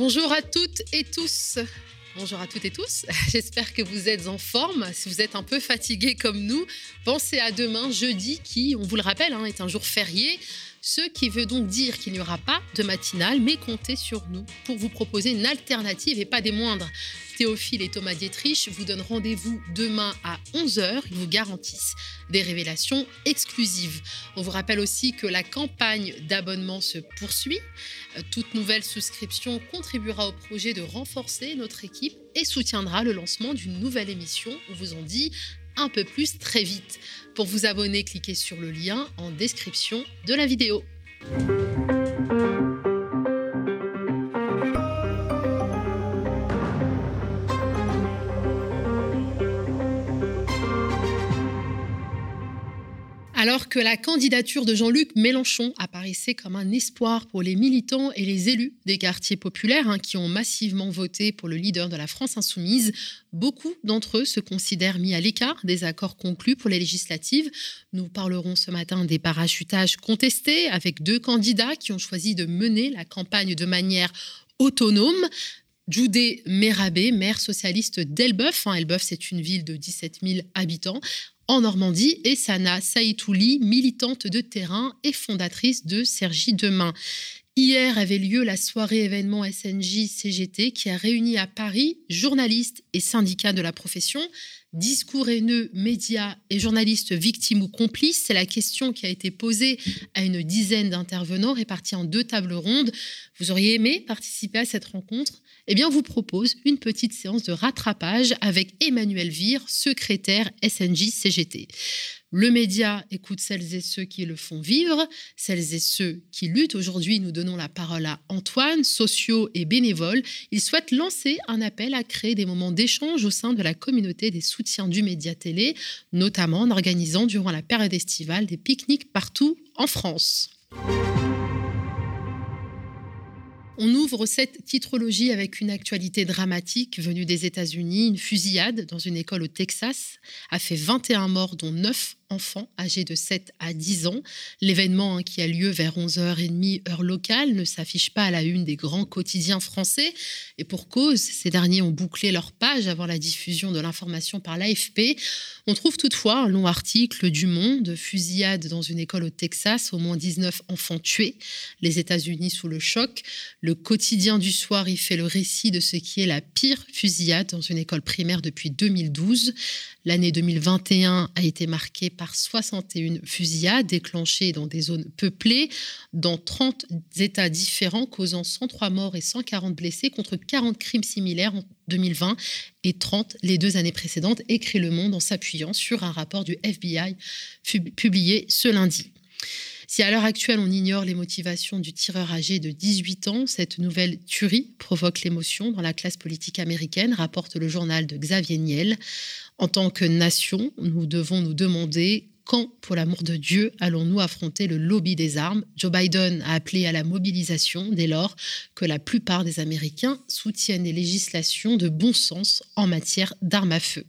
Bonjour à toutes et tous. Bonjour à toutes et tous. J'espère que vous êtes en forme. Si vous êtes un peu fatigués comme nous, pensez à demain, jeudi, qui, on vous le rappelle, hein, est un jour férié. Ce qui veut donc dire qu'il n'y aura pas de matinale, mais comptez sur nous pour vous proposer une alternative et pas des moindres. Théophile et Thomas Dietrich vous donnent rendez-vous demain à 11h. Ils vous garantissent des révélations exclusives. On vous rappelle aussi que la campagne d'abonnement se poursuit. Euh, toute nouvelle souscription contribuera au projet de renforcer notre équipe et soutiendra le lancement d'une nouvelle émission. On vous en dit un peu plus très vite. Pour vous abonner, cliquez sur le lien en description de la vidéo. Alors que la candidature de Jean-Luc Mélenchon apparaissait comme un espoir pour les militants et les élus des quartiers populaires hein, qui ont massivement voté pour le leader de la France insoumise, beaucoup d'entre eux se considèrent mis à l'écart des accords conclus pour les législatives. Nous parlerons ce matin des parachutages contestés avec deux candidats qui ont choisi de mener la campagne de manière autonome. Judé Mérabé, maire socialiste d'Elbeuf. Hein, Elbeuf, c'est une ville de 17 000 habitants en Normandie, et Sana Saïtouli, militante de terrain et fondatrice de Sergi Demain. Hier avait lieu la soirée événement SNJ-CGT qui a réuni à Paris journalistes et syndicats de la profession. Discours haineux, médias et journalistes victimes ou complices, c'est la question qui a été posée à une dizaine d'intervenants répartis en deux tables rondes. Vous auriez aimé participer à cette rencontre? Eh bien, vous propose une petite séance de rattrapage avec Emmanuel Vire, secrétaire SNJ CGT. Le média écoute celles et ceux qui le font vivre, celles et ceux qui luttent. Aujourd'hui, nous donnons la parole à Antoine, sociaux et bénévole. Il souhaite lancer un appel à créer des moments d'échange au sein de la communauté des soutiens du média télé, notamment en organisant durant la période estivale des pique-niques partout en France. On ouvre cette titrologie avec une actualité dramatique venue des États-Unis. Une fusillade dans une école au Texas a fait 21 morts, dont 9 enfants âgés de 7 à 10 ans. L'événement hein, qui a lieu vers 11h30 heure locale ne s'affiche pas à la une des grands quotidiens français. Et pour cause, ces derniers ont bouclé leur page avant la diffusion de l'information par l'AFP. On trouve toutefois un long article du Monde, fusillade dans une école au Texas, au moins 19 enfants tués, les États-Unis sous le choc. Quotidien du soir y fait le récit de ce qui est la pire fusillade dans une école primaire depuis 2012. L'année 2021 a été marquée par 61 fusillades déclenchées dans des zones peuplées, dans 30 États différents, causant 103 morts et 140 blessés, contre 40 crimes similaires en 2020 et 30 les deux années précédentes, écrit Le Monde en s'appuyant sur un rapport du FBI publié ce lundi. Si à l'heure actuelle on ignore les motivations du tireur âgé de 18 ans, cette nouvelle tuerie provoque l'émotion dans la classe politique américaine, rapporte le journal de Xavier Niel. En tant que nation, nous devons nous demander quand, pour l'amour de Dieu, allons-nous affronter le lobby des armes? Joe Biden a appelé à la mobilisation dès lors que la plupart des Américains soutiennent les législations de bon sens en matière d'armes à feu.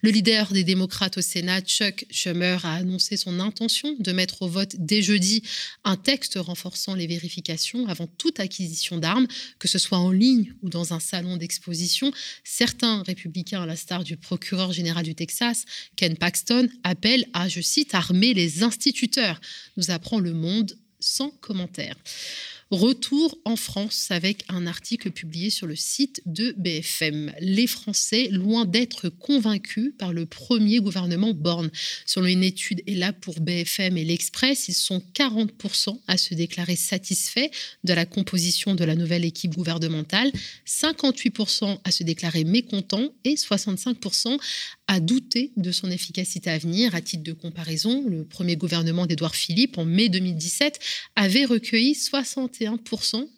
Le leader des démocrates au Sénat, Chuck Schumer, a annoncé son intention de mettre au vote dès jeudi un texte renforçant les vérifications avant toute acquisition d'armes, que ce soit en ligne ou dans un salon d'exposition. Certains républicains, à la star du procureur général du Texas, Ken Paxton, appellent à, je cite, armer les instituteurs, nous apprend le monde sans commentaire. Retour en France avec un article publié sur le site de BFM. Les Français, loin d'être convaincus par le premier gouvernement Borne. Selon une étude et là pour BFM et l'Express, ils sont 40% à se déclarer satisfaits de la composition de la nouvelle équipe gouvernementale, 58% à se déclarer mécontents et 65% à douter de son efficacité à venir. À titre de comparaison, le premier gouvernement d'Édouard Philippe, en mai 2017, avait recueilli 61%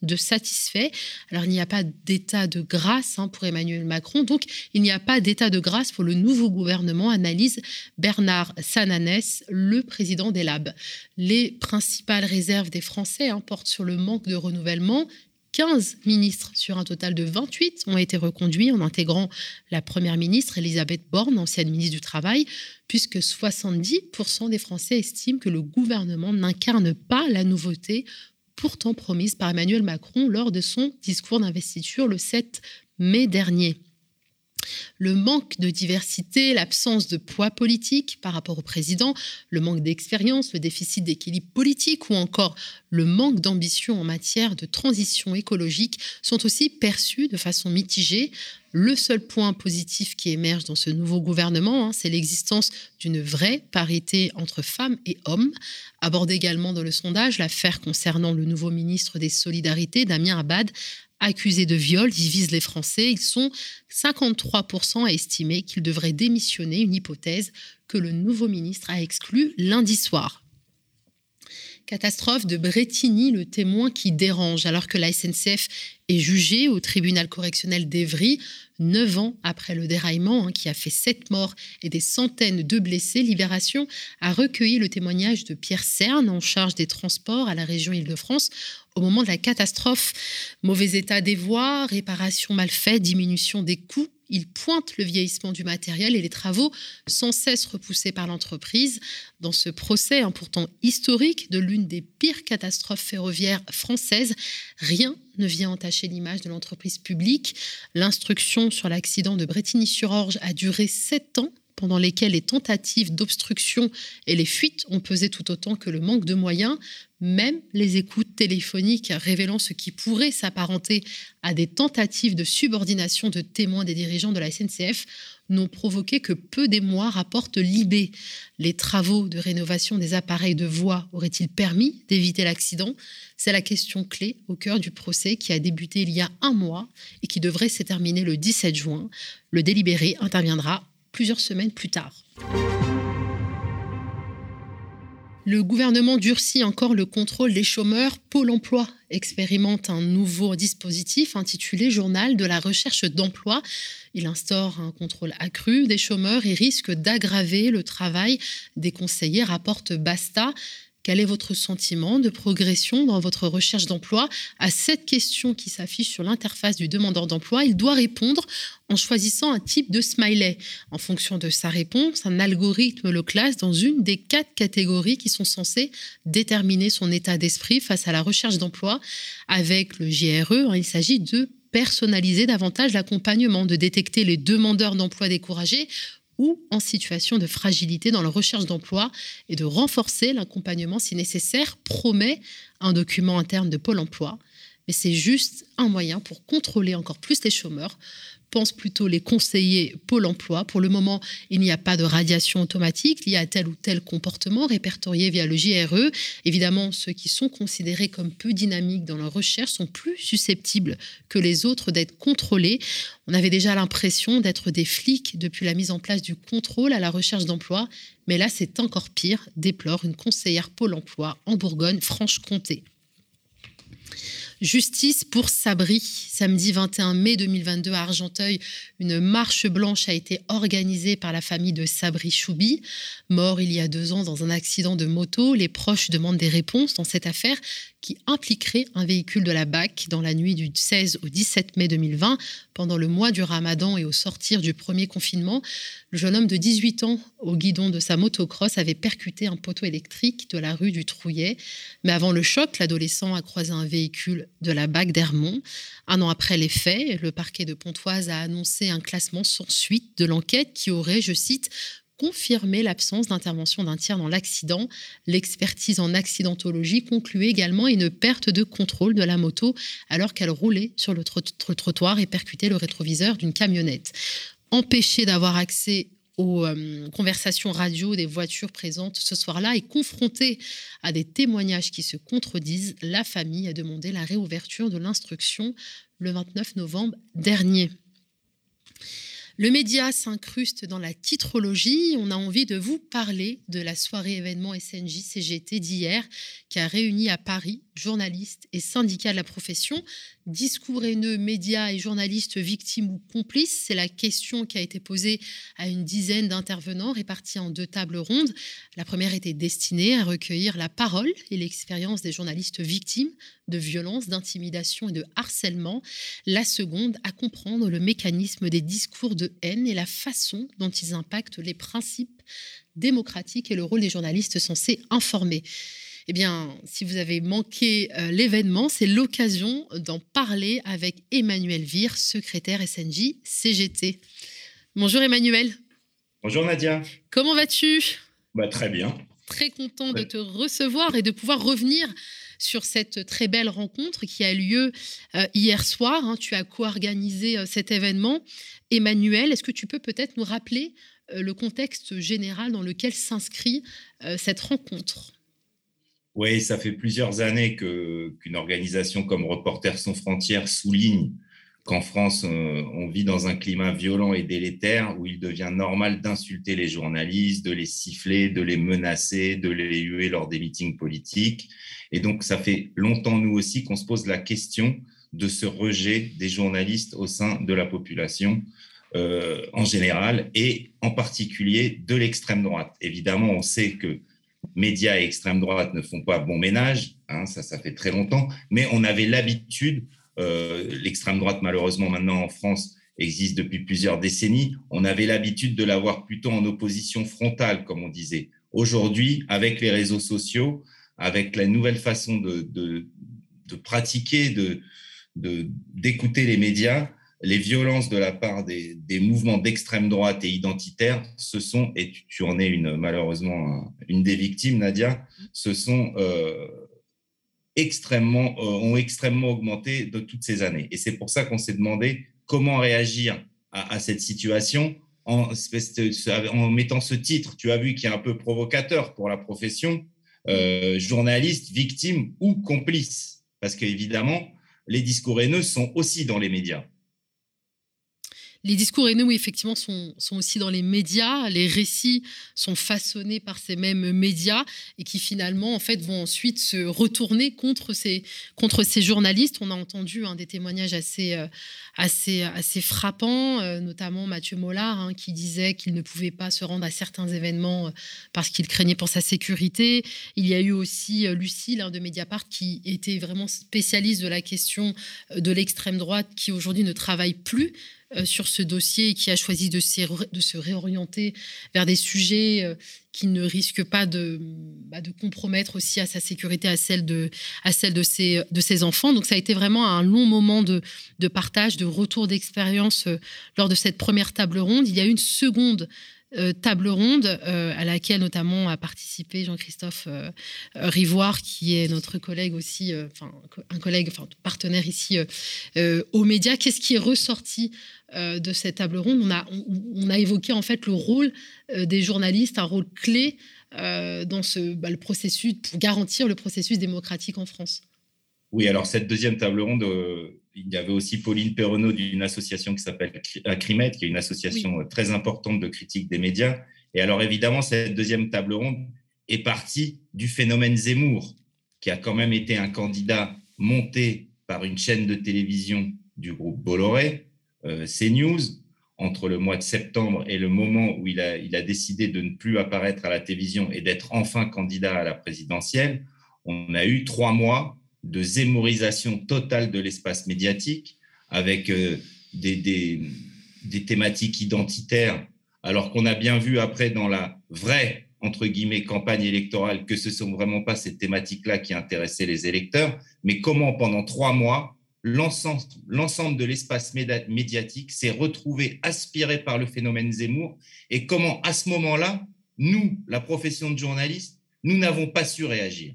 de satisfaits. Alors, il n'y a pas d'état de grâce hein, pour Emmanuel Macron, donc il n'y a pas d'état de grâce pour le nouveau gouvernement, analyse Bernard Sananès, le président des Labs. Les principales réserves des Français hein, portent sur le manque de renouvellement 15 ministres sur un total de 28 ont été reconduits en intégrant la première ministre Elisabeth Borne, ancienne ministre du Travail, puisque 70% des Français estiment que le gouvernement n'incarne pas la nouveauté pourtant promise par Emmanuel Macron lors de son discours d'investiture le 7 mai dernier. Le manque de diversité, l'absence de poids politique par rapport au président, le manque d'expérience, le déficit d'équilibre politique ou encore le manque d'ambition en matière de transition écologique sont aussi perçus de façon mitigée. Le seul point positif qui émerge dans ce nouveau gouvernement, hein, c'est l'existence d'une vraie parité entre femmes et hommes. Aborde également dans le sondage l'affaire concernant le nouveau ministre des Solidarités, Damien Abad, accusés de viol divisent les Français. Ils sont 53% à estimer qu'ils devraient démissionner, une hypothèse que le nouveau ministre a exclue lundi soir. Catastrophe de Bretigny, le témoin qui dérange, alors que la SNCF est jugée au tribunal correctionnel d'Evry, neuf ans après le déraillement hein, qui a fait sept morts et des centaines de blessés. Libération a recueilli le témoignage de Pierre Cerne, en charge des transports à la région Île-de-France, au moment de la catastrophe. Mauvais état des voies, réparation mal faite, diminution des coûts il pointe le vieillissement du matériel et les travaux sans cesse repoussés par l'entreprise. Dans ce procès, hein, pourtant historique, de l'une des pires catastrophes ferroviaires françaises, rien ne vient entacher l'image de l'entreprise publique. L'instruction sur l'accident de Bretigny-sur-Orge a duré sept ans pendant lesquels les tentatives d'obstruction et les fuites ont pesé tout autant que le manque de moyens, même les écoutes téléphoniques révélant ce qui pourrait s'apparenter à des tentatives de subordination de témoins des dirigeants de la SNCF n'ont provoqué que peu d'émoi, rapporte Libé. Les travaux de rénovation des appareils de voie auraient-ils permis d'éviter l'accident? C'est la question clé au cœur du procès qui a débuté il y a un mois et qui devrait se terminer le 17 juin. Le délibéré interviendra plusieurs semaines plus tard. Le gouvernement durcit encore le contrôle des chômeurs. Pôle emploi expérimente un nouveau dispositif intitulé Journal de la recherche d'emploi. Il instaure un contrôle accru des chômeurs et risque d'aggraver le travail des conseillers, rapporte Basta. Quel est votre sentiment de progression dans votre recherche d'emploi? À cette question qui s'affiche sur l'interface du demandeur d'emploi, il doit répondre en choisissant un type de smiley. En fonction de sa réponse, un algorithme le classe dans une des quatre catégories qui sont censées déterminer son état d'esprit face à la recherche d'emploi. Avec le GRE, hein, il s'agit de personnaliser davantage l'accompagnement, de détecter les demandeurs d'emploi découragés ou en situation de fragilité dans la recherche d'emploi et de renforcer l'accompagnement si nécessaire, promet un document interne de Pôle Emploi. Mais c'est juste un moyen pour contrôler encore plus les chômeurs, pensent plutôt les conseillers Pôle emploi. Pour le moment, il n'y a pas de radiation automatique liée à tel ou tel comportement répertorié via le JRE. Évidemment, ceux qui sont considérés comme peu dynamiques dans leur recherche sont plus susceptibles que les autres d'être contrôlés. On avait déjà l'impression d'être des flics depuis la mise en place du contrôle à la recherche d'emploi, mais là c'est encore pire, déplore une conseillère Pôle emploi en Bourgogne-Franche-Comté. Justice pour Sabri. Samedi 21 mai 2022 à Argenteuil, une marche blanche a été organisée par la famille de Sabri Choubi. Mort il y a deux ans dans un accident de moto, les proches demandent des réponses dans cette affaire qui impliquerait un véhicule de la BAC dans la nuit du 16 au 17 mai 2020, pendant le mois du ramadan et au sortir du premier confinement. Le jeune homme de 18 ans, au guidon de sa motocross, avait percuté un poteau électrique de la rue du Trouillet. Mais avant le choc, l'adolescent a croisé un véhicule de la BAC d'Hermont. Un an après les faits, le parquet de Pontoise a annoncé un classement sans suite de l'enquête qui aurait, je cite, confirmer l'absence d'intervention d'un tiers dans l'accident. L'expertise en accidentologie concluait également une perte de contrôle de la moto alors qu'elle roulait sur le trottoir et percutait le rétroviseur d'une camionnette. Empêchée d'avoir accès aux euh, conversations radio des voitures présentes ce soir-là et confrontée à des témoignages qui se contredisent, la famille a demandé la réouverture de l'instruction le 29 novembre dernier. Le média s'incruste dans la titrologie. On a envie de vous parler de la soirée événement SNJ CGT d'hier qui a réuni à Paris journalistes et syndicats de la profession. Discours haineux, médias et journalistes victimes ou complices, c'est la question qui a été posée à une dizaine d'intervenants répartis en deux tables rondes. La première était destinée à recueillir la parole et l'expérience des journalistes victimes de violences, d'intimidation et de harcèlement. La seconde à comprendre le mécanisme des discours de haine et la façon dont ils impactent les principes démocratiques et le rôle des journalistes censés informer. Eh bien, si vous avez manqué euh, l'événement, c'est l'occasion d'en parler avec Emmanuel Vire, secrétaire SNJ CGT. Bonjour Emmanuel. Bonjour Nadia. Comment vas-tu? Bah, Très bien. Très content de te recevoir et de pouvoir revenir sur cette très belle rencontre qui a lieu euh, hier soir. Hein. tu as co-organisé euh, cet événement. Emmanuel, est-ce que tu peux peut-être nous rappeler le contexte général dans lequel s'inscrit cette rencontre? Oui, ça fait plusieurs années qu'une organisation comme Reporters sans frontières souligne qu'en France, on vit dans un climat violent et délétère où il devient normal d'insulter les journalistes, de les siffler, de les menacer, de les huer lors des meetings politiques. Et donc, ça fait longtemps, nous aussi, qu'on se pose la question de ce rejet des journalistes au sein de la population euh, en général et en particulier de l'extrême droite. Évidemment, on sait que médias et extrême droite ne font pas bon ménage, hein, ça, ça fait très longtemps, mais on avait l'habitude, l'extrême droite malheureusement maintenant en France existe depuis plusieurs décennies, on avait l'habitude de l'avoir plutôt en opposition frontale, comme on disait. Aujourd'hui, avec les réseaux sociaux, avec la nouvelle façon de pratiquer, de, d'écouter les médias, les violences de la part des, mouvements d'extrême droite et identitaires, ce sont, et tu, en es une, malheureusement une des victimes, Nadia, ce sont euh, extrêmement, euh, ont extrêmement augmenté de toutes ces années. Et c'est pour ça qu'on s'est demandé comment réagir à, cette situation en, en, mettant ce titre. Tu as vu qui est un peu provocateur pour la profession, euh, journaliste, victime ou complice. Parce qu'évidemment, les discours haineux sont aussi dans les médias les discours haineux, oui, effectivement, sont, sont, aussi dans les médias. Les récits sont façonnés par ces mêmes médias et qui finalement, en fait, vont ensuite se retourner contre ces, contre ces journalistes. On a entendu hein, des témoignages assez, euh, assez, assez frappants, euh, notamment Mathieu Mollard, hein, qui disait qu'il ne pouvait pas se rendre à certains événements euh, parce qu'il craignait pour sa sécurité. Il y a eu aussi Lucille hein, de Mediapart qui était vraiment spécialiste de la question de l'extrême droite, qui aujourd'hui ne travaille plus sur ce dossier et qui a choisi de, de se réorienter vers des sujets euh, qui ne risquent pas de, bah, de, compromettre aussi à sa sécurité, à celle, de, à celle de, ses, de ses enfants. Donc ça a été vraiment un long moment de, de partage, de retour d'expérience euh, lors de cette première table ronde. Il y a une seconde euh, table ronde euh, à laquelle notamment a participé Jean-Christophe euh, Rivoire, qui est notre collègue aussi, enfin un collègue, enfin partenaire ici aux médias. Qu'est-ce qui est ressorti de cette table ronde? On a, on, a évoqué en fait le rôle des journalistes, un rôle clé dans ce, bah, le processus pour garantir le processus démocratique en France. Oui, alors cette deuxième table ronde il y avait aussi Pauline Perronneau d'une association qui s'appelle Acrimet, qui est une association euh, très importante de critique des médias. Et alors, évidemment, cette deuxième table ronde est partie du phénomène Zemmour, qui a quand même été un candidat monté par une chaîne de télévision du groupe Bolloré, euh, CNews, entre le mois de septembre et le moment où il a, il a décidé de ne plus apparaître à la télévision et d'être enfin candidat à la présidentielle. On a eu trois mois de zémorisation totale de l'espace médiatique avec euh, des, des, thématiques identitaires, alors qu'on a bien vu après dans la vraie, entre guillemets, campagne électorale que ce ne sont vraiment pas ces thématiques-là qui intéressaient les électeurs, mais comment pendant trois mois, l'ensemble de l'espace médiatique s'est retrouvé aspiré par le phénomène Zemmour et comment à ce moment-là, nous, la profession de journaliste, nous n'avons pas su réagir.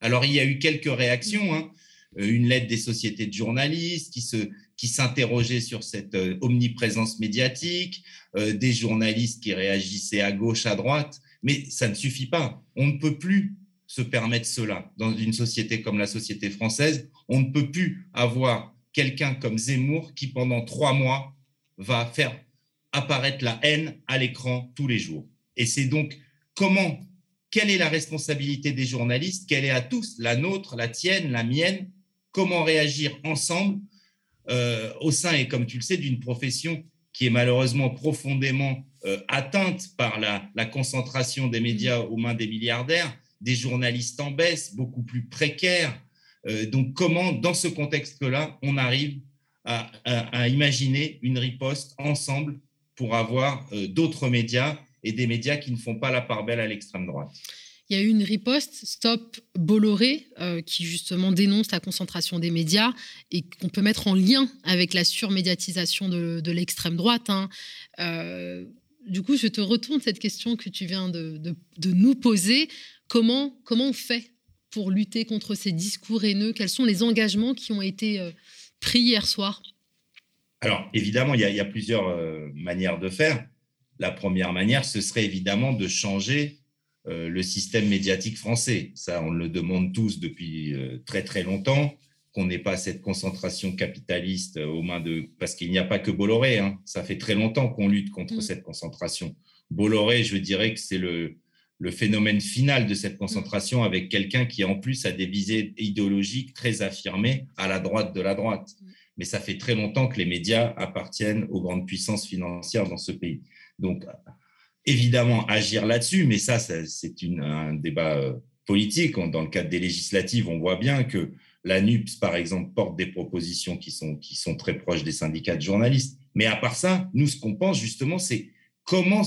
Alors, il y a eu quelques réactions. Hein. Euh, une lettre des sociétés de journalistes qui se qui s'interrogeaient sur cette euh, omniprésence médiatique, euh, des journalistes qui réagissaient à gauche, à droite, mais ça ne suffit pas. On ne peut plus se permettre cela dans une société comme la société française. On ne peut plus avoir quelqu'un comme Zemmour qui, pendant trois mois, va faire apparaître la haine à l'écran tous les jours. Et c'est donc comment quelle est la responsabilité des journalistes? Quelle est à tous, la nôtre, la tienne, la mienne? Comment réagir ensemble? Euh, au sein, et comme tu le sais, d'une profession qui est malheureusement profondément euh, atteinte par la, concentration des médias aux mains des milliardaires, des journalistes en baisse, beaucoup plus précaires. Euh, donc comment, dans ce contexte-là, on arrive à, imaginer une riposte ensemble pour avoir d'autres médias et des médias qui ne font pas la part belle à l'extrême droite. il y a eu une riposte, Stop Bolloré, euh, qui justement dénonce la concentration des médias et qu'on peut mettre en lien avec la surmédiatisation de, l'extrême droite. Hein. Euh, du coup, je te retourne cette question que tu viens de, nous poser. Comment, comment on fait pour lutter contre ces discours haineux? Quels sont les engagements qui ont été euh, pris hier soir? Alors, évidemment, il y a, plusieurs manières de faire. La première manière, ce serait évidemment de changer euh, le système médiatique français. Ça, on le demande tous depuis euh, très très longtemps, qu'on n'ait pas cette concentration capitaliste aux mains de... Parce qu'il n'y a pas que Bolloré, hein. ça fait très longtemps qu'on lutte contre mm. cette concentration. Bolloré, je dirais que c'est le, le phénomène final de cette concentration avec quelqu'un qui en plus a des visées idéologiques très affirmées à la droite de la droite. Mm. Mais ça fait très longtemps que les médias appartiennent aux grandes puissances financières dans ce pays. Donc, évidemment agir là-dessus, mais ça, c'est un débat euh, politique. Dans le cadre des législatives, on voit bien que la NUPS, par exemple, porte des propositions qui sont, qui sont très proches des syndicats de journalistes. Mais à part ça, nous, ce qu'on pense justement, c'est comment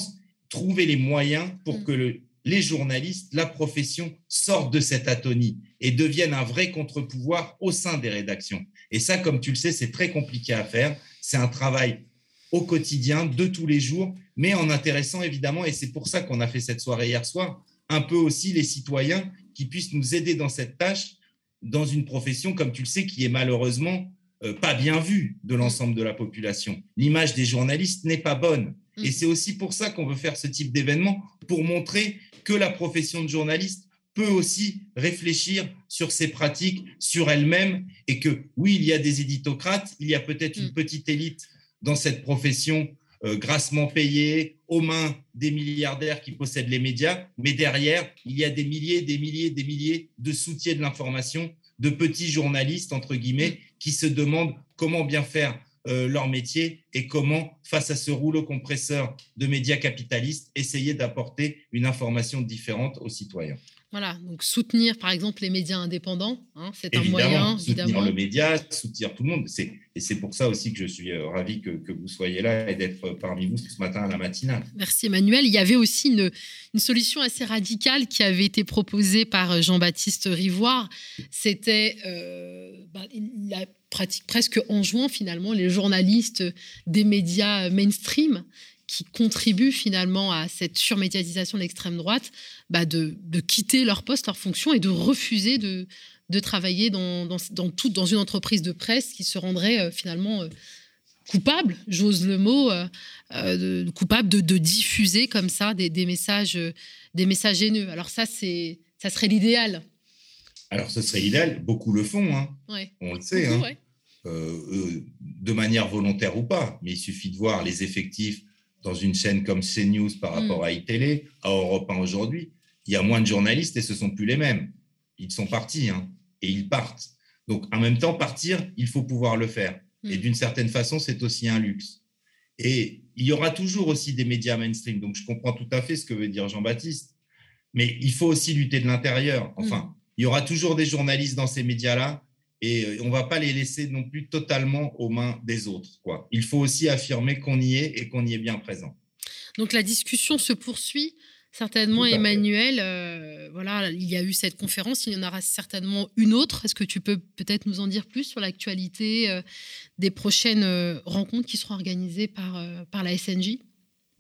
trouver les moyens pour mm. que les journalistes, la profession, sortent de cette atonie et deviennent un vrai contre-pouvoir au sein des rédactions. Et ça, comme tu le sais, c'est très compliqué à faire. C'est un travail au quotidien, de tous les jours, mais en intéressant évidemment, et c'est pour ça qu'on a fait cette soirée hier soir, un peu aussi les citoyens qui puissent nous aider dans cette tâche, dans une profession, comme tu le sais, qui est malheureusement euh, pas bien vue de l'ensemble de la population. L'image des journalistes n'est pas bonne. Mm. Et c'est aussi pour ça qu'on veut faire ce type d'événement, pour montrer que la profession de journaliste peut aussi réfléchir sur ses pratiques, sur elle-même, et que oui, il y a des éditocrates, il y a peut-être une mm. petite élite dans cette profession euh, grassement payée aux mains des milliardaires qui possèdent les médias, mais derrière, il y a des milliers, des milliers, des milliers de soutiens de l'information, de petits journalistes, entre guillemets, qui se demandent comment bien faire euh, leur métier et comment, face à ce rouleau compresseur de médias capitalistes, essayer d'apporter une information différente aux citoyens. Voilà, donc soutenir par exemple les médias indépendants, hein, c'est un moyen. Soutenir évidemment. le média, soutenir tout le monde. Et c'est pour ça aussi que je suis euh, ravi que, vous soyez là et d'être parmi vous ce matin à la matinale. Merci Emmanuel. Il y avait aussi une, solution assez radicale qui avait été proposée par euh, Jean-Baptiste Rivoire. C'était euh, bah, la pratique presque en juin finalement les journalistes des médias mainstream qui contribuent finalement à cette surmédiatisation de l'extrême droite, bah de, quitter leur poste, leur fonction et de refuser de, de travailler dans, dans, dans, tout, dans une entreprise de presse qui se rendrait euh, finalement euh, coupable, j'ose le mot, euh, coupable de, de, diffuser comme ça des, des, messages, des messages haineux. Alors ça, c'est, ça serait l'idéal. Alors ce serait l'idéal, beaucoup le font, hein. on le sait, hein. de manière volontaire ou pas, mais il suffit de voir les effectifs dans une chaîne comme CNews par mm. rapport à iTélé, à Europe 1 aujourd'hui, il y a moins de journalistes et ce sont plus les mêmes. Ils sont partis hein, et ils partent. Donc, en même temps, partir, il faut pouvoir le faire. Et mm. d'une certaine façon, c'est aussi un luxe. Et il y aura toujours aussi des médias mainstream. Donc, je comprends tout à fait ce que veut dire Jean-Baptiste. Mais il faut aussi lutter de l'intérieur. Enfin, mm. il y aura toujours des journalistes dans ces médias-là et euh, on ne va pas les laisser non plus totalement aux mains des autres. Quoi. Il faut aussi affirmer qu'on y est et qu'on y est bien présent. Donc la discussion se poursuit. Certainement, Emmanuel, euh, voilà, il y a eu cette conférence, il y en aura certainement une autre. Est-ce que tu peux peut-être nous en dire plus sur l'actualité euh, des prochaines rencontres qui seront organisées par, par la SNJ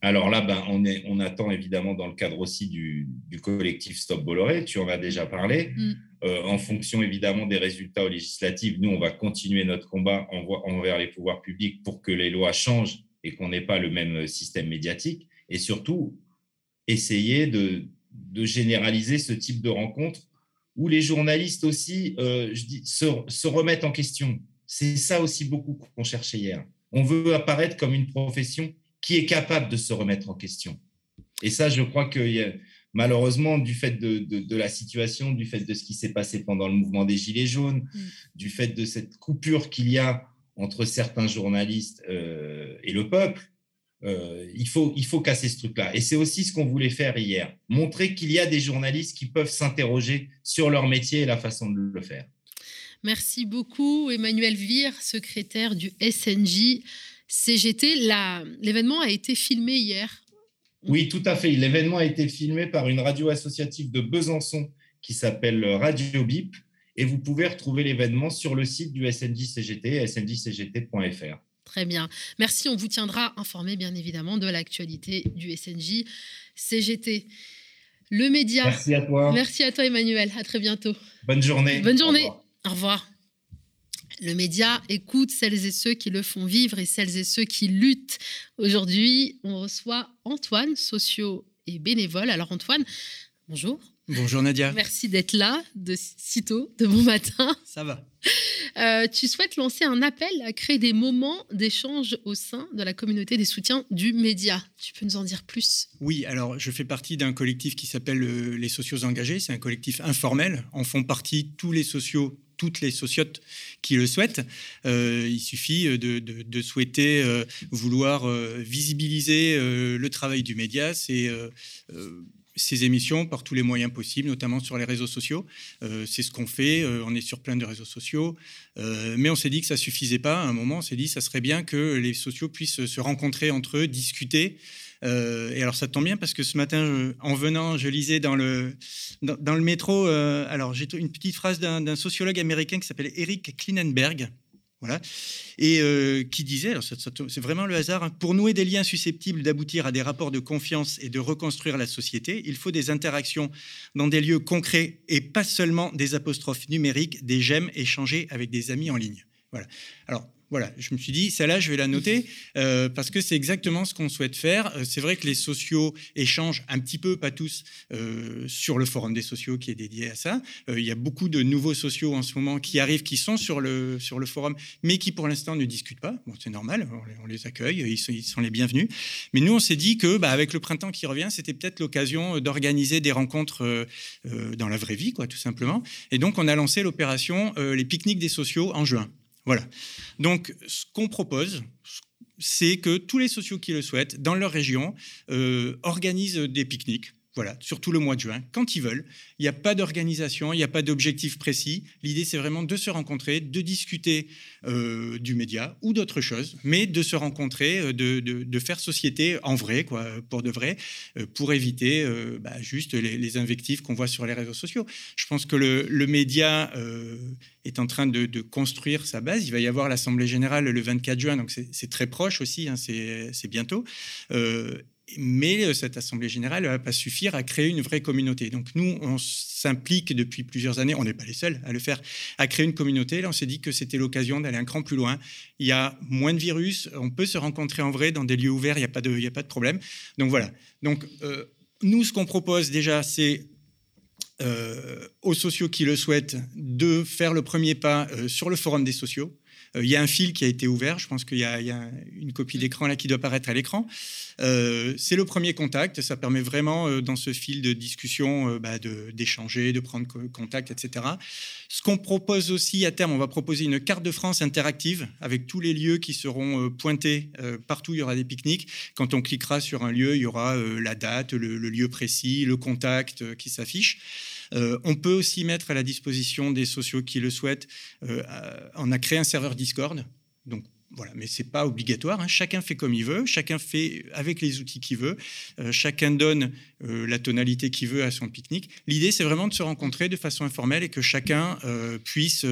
alors là, ben, on, est, on, attend évidemment dans le cadre aussi du, collectif Stop Bolloré, tu en as déjà parlé. Mm. Euh, en fonction évidemment des résultats aux législatives, nous, on va continuer notre combat envers les pouvoirs publics pour que les lois changent et qu'on n'ait pas le même système médiatique. Et surtout, essayer de, généraliser ce type de rencontres où les journalistes aussi euh, je dis, se, se remettent en question. C'est ça aussi beaucoup qu'on cherchait hier. On veut apparaître comme une profession qui est capable de se remettre en question. Et ça, je crois que malheureusement, du fait de, la situation, du fait de ce qui s'est passé pendant le mouvement des Gilets jaunes, mm. du fait de cette coupure qu'il y a entre certains journalistes euh, et le peuple, euh, il, faut, il faut casser ce truc-là. Et c'est aussi ce qu'on voulait faire hier, montrer qu'il y a des journalistes qui peuvent s'interroger sur leur métier et la façon de le faire. Merci beaucoup, Emmanuel Vire, secrétaire du SNJ. CGT. L'événement a été filmé hier Oui, tout à fait. L'événement a été filmé par une radio associative de Besançon qui s'appelle Radio Bip. Et vous pouvez retrouver l'événement sur le site du SNJ-CGT, snjcgt.fr. Très bien. Merci. On vous tiendra informé, bien évidemment, de l'actualité du SNJ CGT. Le média. Merci à toi. Merci à toi, Emmanuel. À très bientôt. Bonne journée. Bonne journée. Au revoir. Le média écoute celles et ceux qui le font vivre et celles et ceux qui luttent. Aujourd'hui, on reçoit Antoine, socio et bénévole. Alors Antoine, bonjour. Bonjour Nadia. Merci d'être là de sitôt, de bon matin. Ça va. Euh, tu souhaites lancer un appel à créer des moments d'échange au sein de la communauté des soutiens du média. Tu peux nous en dire plus? Oui, alors je fais partie d'un collectif qui s'appelle euh, les socios engagés. C'est un collectif informel. En font partie tous les socios toutes les sociotes qui le souhaitent. Euh, il suffit de, souhaiter vouloir visibiliser le travail du média. C'est ces émissions par tous les moyens possibles, notamment sur les réseaux sociaux. Euh, c'est ce qu'on fait, euh, on est sur plein de réseaux sociaux, euh, mais on s'est dit que ça suffisait pas. À un moment, on s'est dit que ça serait bien que les sociaux puissent se rencontrer entre eux, discuter. Et alors ça tombe bien parce que ce matin, en venant, je lisais dans le, dans, le métro, alors j'ai une petite phrase d'un sociologue américain qui s'appelle Eric Klinenberg, voilà. Et euh, qui disait, c'est vraiment le hasard, hein, pour nouer des liens susceptibles d'aboutir à des rapports de confiance et de reconstruire la société, il faut des interactions dans des lieux concrets et pas seulement des apostrophes numériques, des j'aime échangés avec des amis en ligne. Voilà. Alors, voilà, je me suis dit, celle-là, je vais la noter euh, parce que c'est exactement ce qu'on souhaite faire. Euh, c'est vrai que les sociaux échangent un petit peu, pas tous, euh, sur le forum des sociaux qui est dédié à ça. il y a beaucoup de nouveaux sociaux en ce moment qui arrivent, qui sont sur le, sur le forum, mais qui pour l'instant ne discutent pas. Bon, c'est normal, on les, accueille, ils sont, ils sont, les bienvenus. Mais nous, on s'est dit que, bah, avec le printemps qui revient, c'était peut-être l'occasion d'organiser des rencontres dans la vraie vie, quoi, tout simplement. Et donc, on a lancé l'opération Les pique-niques des sociaux en juin. Voilà. Donc, ce qu'on propose, c'est que tous les sociaux qui le souhaitent, dans leur région, euh, organisent des pique-niques voilà, surtout le mois de juin, quand ils veulent. Il n'y a pas d'organisation, il n'y a pas d'objectif précis. L'idée, c'est vraiment de se rencontrer, de discuter euh, du média ou d'autres choses, mais de se rencontrer, euh, de, faire société en vrai, quoi, pour de vrai, euh, pour éviter bah, juste les, invectives qu'on voit sur les réseaux sociaux. Je pense que le, média est en train de, construire sa base. Il va y avoir l'Assemblée générale le 24 juin, donc c'est très proche aussi, hein, c'est bientôt mais euh, cette Assemblée générale ne va pas suffire à créer une vraie communauté. Donc nous, on s'implique depuis plusieurs années, on n'est pas les seuls à le faire, à créer une communauté. Là, on s'est dit que c'était l'occasion d'aller un cran plus loin. Il y a moins de virus, on peut se rencontrer en vrai dans des lieux ouverts, il n'y a, pas de, a pas de problème. Donc voilà. Donc euh, nous, ce qu'on propose déjà, c'est euh, aux sociaux qui le souhaitent de faire le premier pas sur le forum des sociaux. Il y a un fil qui a été ouvert, je pense qu'il y, y, a une copie d'écran là qui doit apparaître à l'écran. Euh, c'est le premier contact. Ça permet vraiment, euh, dans ce fil de discussion, euh, bah, d'échanger, de, prendre contact, etc. Ce qu'on propose aussi à terme, on va proposer une carte de France interactive avec tous les lieux qui seront pointés. partout, il y aura des pique-niques. Quand on cliquera sur un lieu, il y aura la date, le, lieu précis, le contact qui s'affiche. On peut aussi mettre à la disposition des sociaux qui le souhaitent. on a créé un serveur Discord. Donc, voilà, mais c'est pas obligatoire. Hein. Chacun fait comme il veut, chacun fait avec les outils qu'il veut, euh, chacun donne euh, la tonalité qu'il veut à son pique-nique. L'idée, c'est vraiment de se rencontrer de façon informelle et que chacun euh, puisse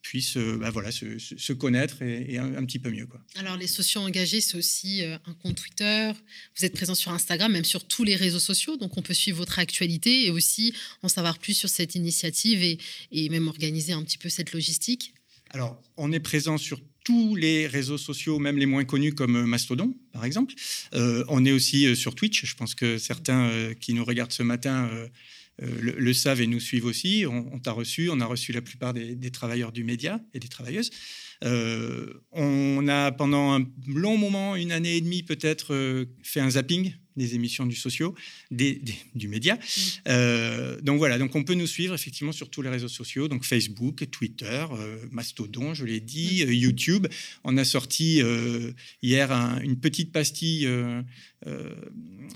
puisse bah, voilà, se, connaître et, un, petit peu mieux. Quoi. Alors, les sociaux engagés, c'est aussi un compte Twitter. Vous êtes présent sur Instagram, même sur tous les réseaux sociaux. Donc, on peut suivre votre actualité et aussi en savoir plus sur cette initiative et, et même organiser un petit peu cette logistique. Alors, on est présent sur tous les réseaux sociaux, même les moins connus comme euh, Mastodon, par exemple. Euh, on est aussi euh, sur Twitch. Je pense que certains qui nous regardent ce matin le, savent et nous suivent aussi. On, t'a reçu, on a reçu la plupart des, des, travailleurs du média et des travailleuses. on a pendant un long moment, une année et demie peut-être, fait un zapping des émissions du sociaux, des, du média. Mm. Euh, donc voilà, donc on peut nous suivre effectivement sur tous les réseaux sociaux, donc Facebook, Twitter, euh, Mastodon, je l'ai dit, mm. euh, YouTube. On a sorti hier une petite pastille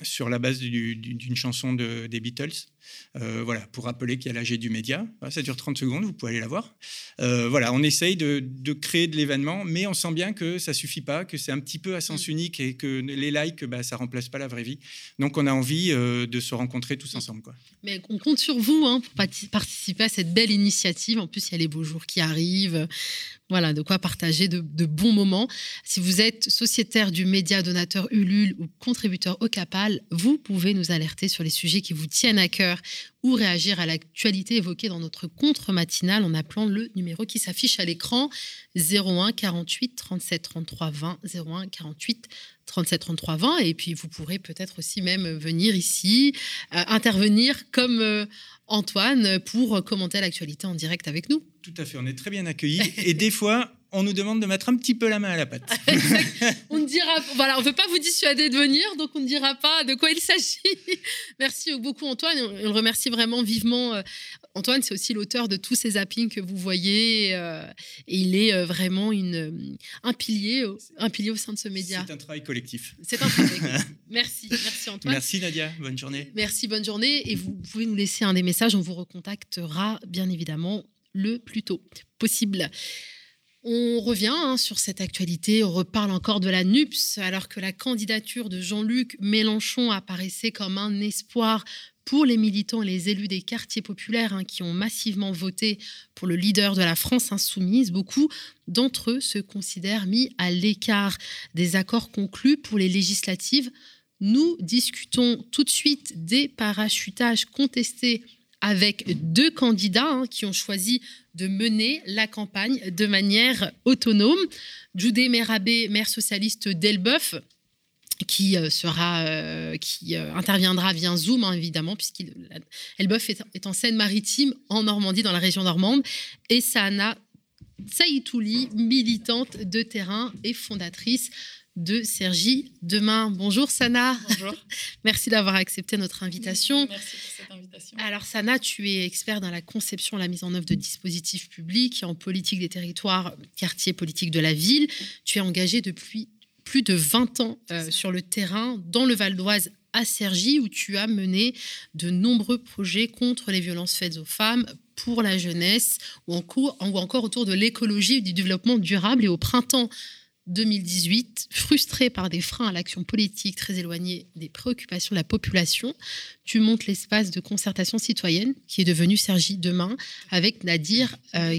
sur la base d'une chanson de, des Beatles. voilà, pour rappeler qu'il y a l'AG du média. Ça dure 30 secondes, vous pouvez aller la voir. voilà, on essaye de, de créer de l'événement, mais on sent bien que ça suffit pas, que c'est un petit peu à sens mm. unique et que les likes, bah, ça remplace pas la vraie vie. Donc, on a envie de se rencontrer tous ensemble. Quoi. Mais on compte sur vous hein, pour participer à cette belle initiative. En plus, il y a les beaux jours qui arrivent. Voilà, de quoi partager de, bons moments. Si vous êtes sociétaire du média donateur Ulule ou contributeur au Capal, vous pouvez nous alerter sur les sujets qui vous tiennent à cœur ou réagir à l'actualité évoquée dans notre contre-matinale en appelant le numéro qui s'affiche à l'écran 01 48 37 33 20 01 48 37 33 20 et puis vous pourrez peut-être aussi même venir ici euh, intervenir comme euh, Antoine pour commenter l'actualité en direct avec nous. Tout à fait, on est très bien accueillis. Et des fois, on nous demande de mettre un petit peu la main à la pâte. on ne dira, voilà, on veut pas vous dissuader de venir, donc on ne dira pas de quoi il s'agit. Merci beaucoup Antoine, on le remercie vraiment vivement. Euh, Antoine, c'est aussi l'auteur de tous ces zappings que vous voyez, euh, et il est euh, vraiment une, un pilier, un pilier au sein de ce média. C'est un travail collectif. C'est un travail collectif. Merci, merci Antoine. Merci Nadia, bonne journée. Merci, bonne journée, et vous pouvez nous laisser un des messages, on vous recontactera bien évidemment le plus tôt possible. On revient hein, sur cette actualité, on reparle encore de la NUPS, alors que la candidature de Jean-Luc Mélenchon apparaissait comme un espoir pour les militants et les élus des quartiers populaires hein, qui ont massivement voté pour le leader de la France insoumise. Beaucoup d'entre eux se considèrent mis à l'écart des accords conclus pour les législatives. Nous discutons tout de suite des parachutages contestés avec deux candidats hein, qui ont choisi de mener la campagne de manière autonome. Judé Merabé, maire socialiste d'Elbeuf, qui euh, euh, euh, interviendra via Zoom hein, évidemment puisqu'Elbeuf est, est, en Seine-Maritime en Normandie dans la région normande et Sana Tsaïtouli, militante de terrain et fondatrice de Sergi demain. Bonjour Sana. Bonjour. Merci d'avoir accepté notre invitation. Merci pour cette invitation. Alors Sana, tu es expert dans la conception et la mise en œuvre de dispositifs publics en politique des territoires, quartier politique de la ville. Tu es engagée depuis plus de 20 ans euh, sur le terrain dans le Val d'Oise à Sergi où tu as mené de nombreux projets contre les violences faites aux femmes, pour la jeunesse ou encore autour de l'écologie et du développement durable. Et au printemps 2018, frustré par des freins à l'action politique très éloignés des préoccupations de la population, tu montes l'espace de concertation citoyenne qui est devenu Sergi Demain avec Nadir euh.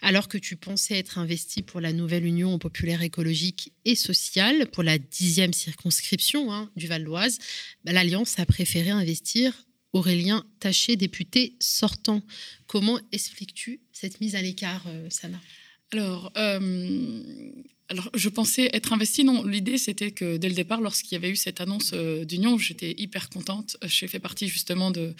Alors que tu pensais être investi pour la nouvelle Union populaire écologique et sociale, pour la dixième circonscription hein, du Val d'Oise, bah, l'Alliance a préféré investir Aurélien Taché, député sortant. Comment expliques-tu cette mise à l'écart, euh, Sana alors, euh, alors, je pensais être investie. Non, l'idée, c'était que dès le départ, lorsqu'il y avait eu cette annonce euh, d'union, j'étais hyper contente. J'ai fait partie justement de,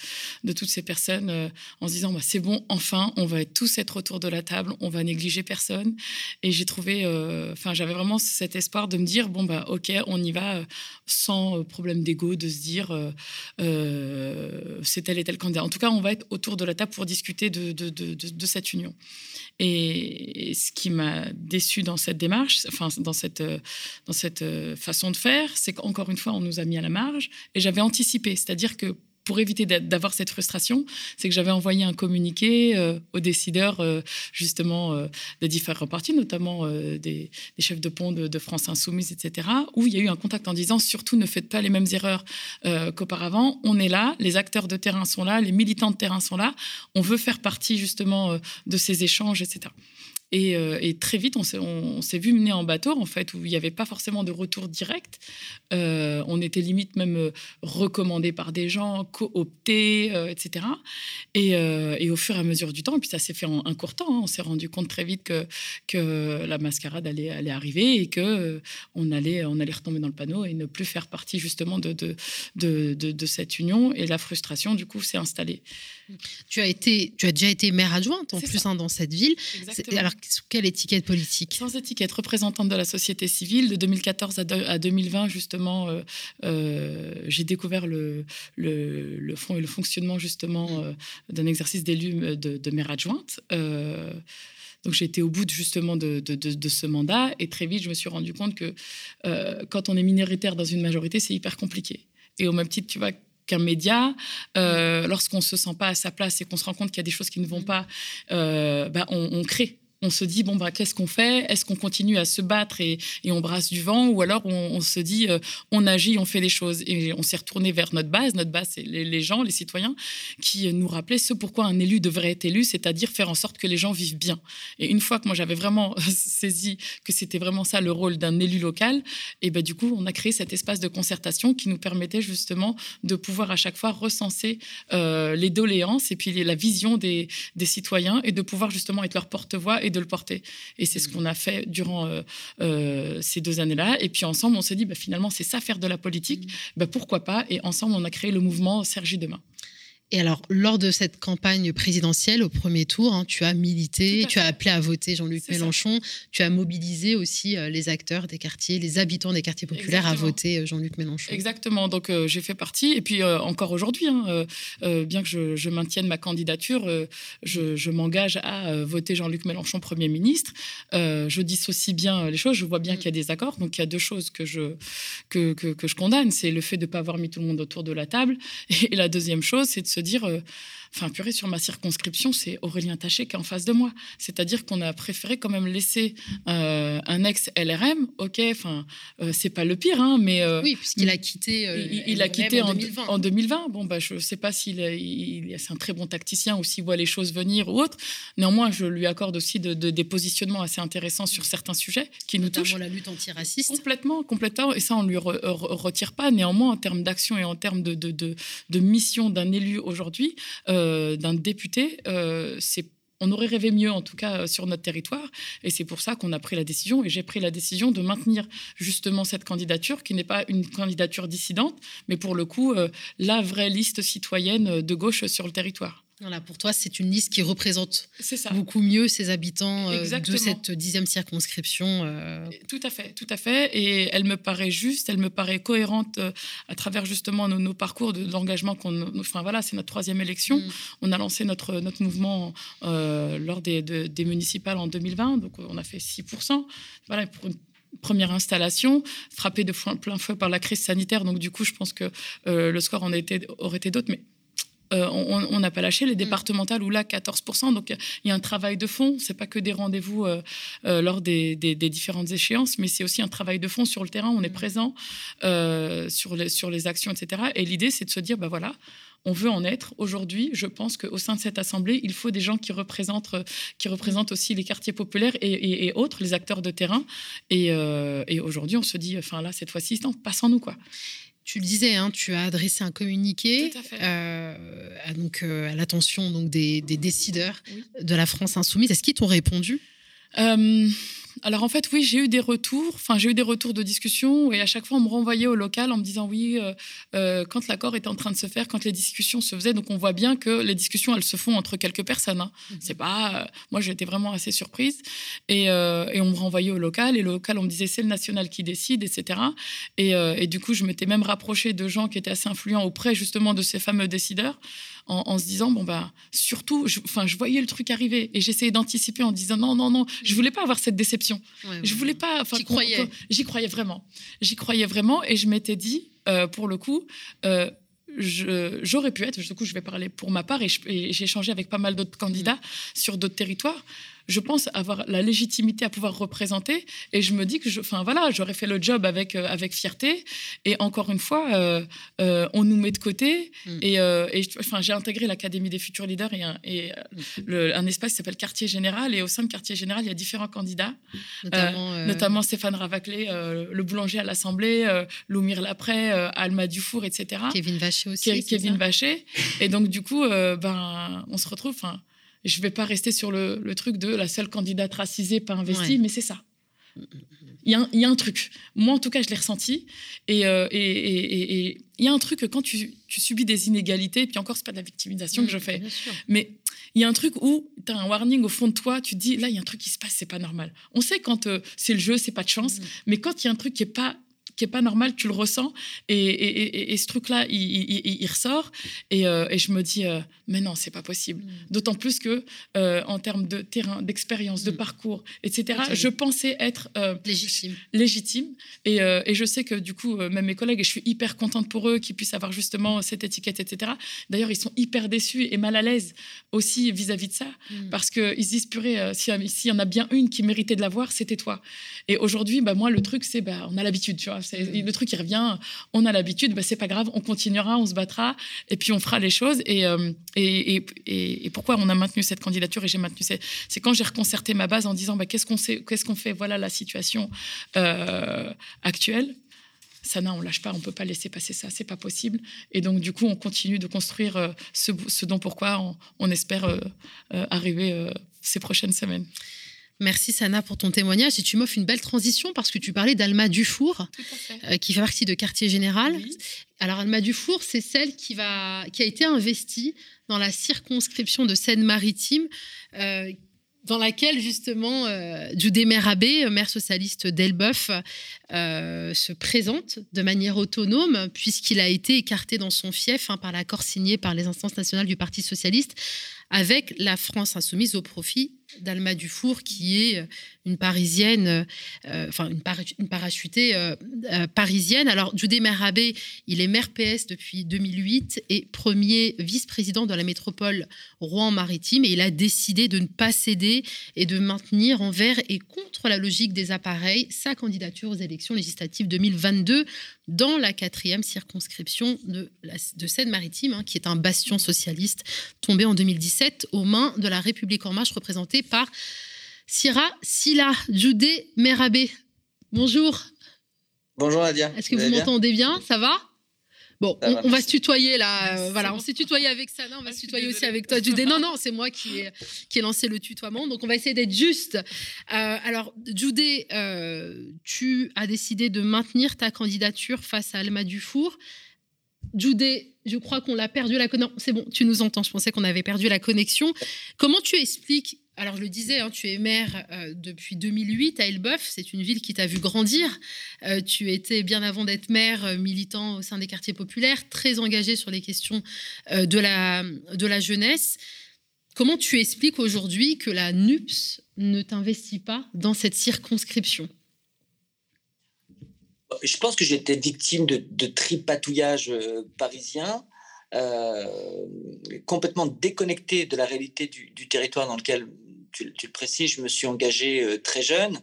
toutes ces personnes euh, en se disant bah, c'est bon, enfin, on va tous être autour de la table, on va négliger personne. Et j'ai trouvé, euh, enfin, j'avais vraiment cet espoir de me dire bon, bah, ok, on y va sans problème d'ego, de se dire c'est tel et tel candidat. En tout cas, on va être autour de la table pour discuter de, cette union. Et, et ce qui m'a déçu dans cette démarche, enfin, dans cette, euh, dans cette euh, façon de faire, c'est qu'encore une fois, on nous a mis à la marge et j'avais anticipé. C'est-à-dire que pour éviter d'avoir cette frustration, c'est que j'avais envoyé un communiqué euh, aux décideurs justement des différents partis, notamment des, chefs de pont de, France Insoumise, etc., où il y a eu un contact en disant surtout ne faites pas les mêmes erreurs qu'auparavant. On est là, les acteurs de terrain sont là, les militants de terrain sont là. On veut faire partie justement de ces échanges, etc. Euh, et, très vite, on s'est vu mener en bateau, en fait, où il n'y avait pas forcément de retour direct. Euh, on était limite même euh, recommandé par des gens, coopté, etc. Et, au fur et à mesure du temps, et puis ça s'est fait en un court temps, hein, on s'est rendu compte très vite que, la mascarade allait, arriver et que on allait, retomber dans le panneau et ne plus faire partie justement de cette union. Et la frustration, du coup, s'est installée. Tu as, été, tu as déjà été maire adjointe en plus hein, dans cette ville. Alors, sous quelle étiquette politique? Sans étiquette, représentante de la société civile. De 2014 à, 2020, justement, euh, euh, j'ai découvert le, le, le, fond et le fonctionnement, justement, euh, d'un exercice d'élu de, maire adjointe. Donc j'ai été au bout de, justement de, de, de, ce mandat et très vite je me suis rendu compte que quand on est minoritaire dans une majorité, c'est hyper compliqué. Et au même titre, tu vois, qu'un média, euh, lorsqu'on se sent pas à sa place et qu'on se rend compte qu'il y a des choses qui ne vont mm. pas, euh, bah, on, crée on se dit bon bah qu'est-ce qu'on fait? Est-ce qu'on continue à se battre et, on brasse du vent? Ou alors on, se dit euh, on agit, on fait des choses et on s'est retourné vers notre base. Notre base c'est les, gens, les citoyens qui nous rappelaient ce pourquoi un élu devrait être élu, c'est-à-dire faire en sorte que les gens vivent bien. Et une fois que moi j'avais vraiment saisi que c'était vraiment ça le rôle d'un élu local, et ben du coup on a créé cet espace de concertation qui nous permettait justement de pouvoir à chaque fois recenser euh, les doléances et puis la vision des, des citoyens et de pouvoir justement être leur porte-voix de le porter. Et c'est ce mmh. qu'on a fait durant euh, euh, ces deux années-là. Et puis ensemble, on s'est dit, bah, finalement, c'est ça faire de la politique. Mmh. Bah, pourquoi pas? Et ensemble, on a créé le mouvement Sergi Demain. Et alors, lors de cette campagne présidentielle, au premier tour, hein, tu as milité, tu as appelé à voter Jean-Luc Mélenchon, tu as mobilisé aussi euh, les acteurs des quartiers, les habitants des quartiers populaires à voter euh, Jean-Luc Mélenchon. Exactement, donc euh, j'ai fait partie, et puis encore aujourd'hui, hein, bien que je, maintienne ma candidature, je, m'engage à voter Jean-Luc Mélenchon Premier ministre. je dissocie bien les choses, je vois bien mm. qu'il y a des accords, donc il y a deux choses que je, que, que, que je condamne, c'est le fait de ne pas avoir mis tout le monde autour de la table, et la deuxième chose, c'est de se dire, euh, enfin, purée, sur ma circonscription, c'est Aurélien Taché qui est en face de moi. C'est-à-dire qu'on a préféré quand même laisser euh, un ex-LRM. Ok, enfin, euh, c'est pas le pire, hein, mais. oui, puisqu'il a quitté. il, a quitté en 2020. En 2020. Bon, bah, je sais pas s'il il, c'est un très bon tacticien ou s'il voit les choses venir ou autre. Néanmoins, je lui accorde aussi de, des positionnements assez intéressants sur certains sujets qui nous touchent. la lutte antiraciste. Complètement, complètement. Et ça, on lui retire pas. Néanmoins, en termes d'action et en termes de, de, de mission d'un élu aujourd'hui, euh, d'un député, euh, on aurait rêvé mieux, en tout cas, euh, sur notre territoire. Et c'est pour ça qu'on a pris la décision. Et j'ai pris la décision de maintenir justement cette candidature, qui n'est pas une candidature dissidente, mais pour le coup, la vraie liste citoyenne de gauche sur le territoire. Voilà, pour toi, c'est une liste qui représente beaucoup mieux ces habitants euh, de cette dixième circonscription. Euh. Tout à fait, tout à fait. Et elle me paraît juste, elle me paraît cohérente euh, à travers justement nos, parcours d'engagement. qu'on, enfin voilà, c'est notre troisième élection. Mm. On a lancé notre, notre mouvement lors des, des municipales en 2020, donc on a fait 6%. Voilà, pour une première installation, frappée de plein fouet par la crise sanitaire. Donc du coup, je pense que le score en été, aurait été d'autres. Mais euh, on n'a pas lâché les mm. départementales où là 14%. Donc il y a un travail de fond. C'est pas que des rendez-vous euh, euh, lors des, différentes échéances, mais c'est aussi un travail de fond sur le terrain. On est mm. présent sur, les, sur les actions, etc. Et l'idée, c'est de se dire, bah voilà, on veut en être. Aujourd'hui, je pense qu'au sein de cette assemblée, il faut des gens qui représentent, qui représentent aussi les quartiers populaires et, autres, les acteurs de terrain. Et, et aujourd'hui, on se dit, enfin là, cette fois-ci, passons-nous quoi. Tu le disais, hein, tu as adressé un communiqué euh, à, donc, euh, à l'attention donc, des, décideurs de la France insoumise. Est-ce qu'ils t'ont répondu? Euh, alors en fait, oui, j'ai eu des retours. Enfin, j'ai eu des retours de discussion et à chaque fois, on me renvoyait au local en me disant oui, euh, euh, quand l'accord était en train de se faire, quand les discussions se faisaient. Donc on voit bien que les discussions, elles se font entre quelques personnes. Hein. Mhm. C'est pas. Euh, moi, j'étais vraiment assez surprise et, et, on me renvoyait au local et le local, on me disait c'est le national qui décide, etc. Et, et du coup, je m'étais même rapprochée de gens qui étaient assez influents auprès justement de ces fameux décideurs en, se disant bon bah surtout, enfin je, voyais le truc arriver et j'essayais d'anticiper en disant non non non, je voulais pas avoir cette déception. je voulais pas. J'y croyais. J'y croyais vraiment. J'y croyais vraiment et je m'étais dit euh, pour le coup. Euh, j'aurais pu être, du coup je vais parler pour ma part et j'ai échangé avec pas mal d'autres candidats mm. sur d'autres territoires je pense avoir la légitimité à pouvoir représenter. Et je me dis que, enfin voilà, j'aurais fait le job avec euh, avec fierté. Et encore une fois, euh, euh, on nous met de côté. Mm. Et, enfin, j'ai intégré l'académie des futurs leaders et un, et un espace qui s'appelle Quartier Général. Et au sein de Quartier Général, il y a différents candidats, notamment, Stéphane Ravaclé, le boulanger à l'Assemblée, Loumir Lapré, Alma Dufour, etc. Kevin Vacher aussi. Kevin Vacher. Et donc du coup, ben, on se retrouve. Enfin, je ne vais pas rester sur le, truc de la seule candidate racisée, pas investie, mais c'est ça. Il y, a un truc. Moi, en tout cas, je l'ai ressenti. Et euh, il y a un truc que quand tu, subis des inégalités, et puis encore, ce n'est pas de la victimisation que je fais, mais il y a un truc où tu as un warning au fond de toi, tu te dis, là, il y a un truc qui se passe, c'est pas normal. On sait quand euh, c'est le jeu, c'est pas de chance, mm. mais quand il y a un truc qui est pas qui est pas normal, tu le ressens. Et, ce truc-là, il, ressort. Et, je me dis, mais non, c'est pas possible. Mm. D'autant plus que en termes de terrain, d'expérience, de mm. parcours, etc., je pensais être légitime. légitime. Et, je sais que du coup, même mes collègues, et je suis hyper contente pour eux qu'ils puissent avoir justement cette étiquette, etc. D'ailleurs, ils sont hyper déçus et mal à l'aise aussi vis-à-vis de ça, mm. parce qu'ils se disent, purée, s'il y en a bien une qui méritait de l'avoir, c'était toi. Et aujourd'hui, bah, moi, le truc, c'est bah, on a l'habitude, tu vois. Le truc, il revient, on a l'habitude, bah, c'est pas grave, on continuera, on se battra, et puis on fera les choses. Et, euh, pourquoi on a maintenu cette candidature et j'ai maintenu C'est quand j'ai reconcerté ma base en disant bah, qu'est-ce qu'on fait Voilà la situation euh, actuelle. Non, on lâche pas, on peut pas laisser passer ça, c'est pas possible. Et donc, du coup, on continue de construire euh, ce, dont pourquoi on, on espère arriver ces prochaines semaines. Merci Sana pour ton témoignage. Et tu m'offres une belle transition parce que tu parlais d'Alma Dufour euh, qui fait partie de Quartier Général. Alors Alma Dufour, c'est celle qui, va, qui a été investie dans la circonscription de Seine-Maritime euh, dans laquelle justement euh, Judé Merabé, maire socialiste d'Elbeuf, euh, se présente de manière autonome puisqu'il a été écarté dans son fief hein, par l'accord signé par les instances nationales du Parti socialiste avec la France insoumise au profit d'Alma Dufour, qui est euh, une parisienne, euh, enfin une, parachutée euh, parisienne. Alors, Judé Merabé, il est maire PS depuis 2008 et premier vice-président de la métropole Rouen-Maritime. Et il a décidé de ne pas céder et de maintenir envers et contre la logique des appareils sa candidature aux élections législatives 2022 dans la quatrième circonscription de, de Seine-Maritime, hein, qui est un bastion socialiste tombé en 2017 aux mains de la République en marche représentée par Sira Silla Judé Merabé. Bonjour. Bonjour Nadia. Est-ce que vous, m'entendez bien? Ça va? Bon, on, va se tutoyer là. Euh, voilà, on s'est tutoyé avec Sana, on va se tutoyer aussi avec toi, Judé. Non, non, c'est moi qui ai, qui ai lancé le tutoiement. Donc, on va essayer d'être juste. Euh, alors, Judé, euh, tu as décidé de maintenir ta candidature face à Alma Dufour. Judé, je crois qu'on l'a perdu la connexion. C'est bon, tu nous entends. Je pensais qu'on avait perdu la connexion. Comment tu expliques alors je le disais, hein, tu es maire euh, depuis 2008 à Elbeuf, c'est une ville qui t'a vu grandir. Euh, tu étais bien avant d'être maire euh, militant au sein des quartiers populaires, très engagé sur les questions de, la, de la jeunesse. Comment tu expliques aujourd'hui que la NUPS ne t'investit pas dans cette circonscription? Je pense que j'étais victime de, de tripatouillage parisien. complètement déconnecté de la réalité du, du territoire dans lequel tu, le précises, je me suis engagé euh, très jeune,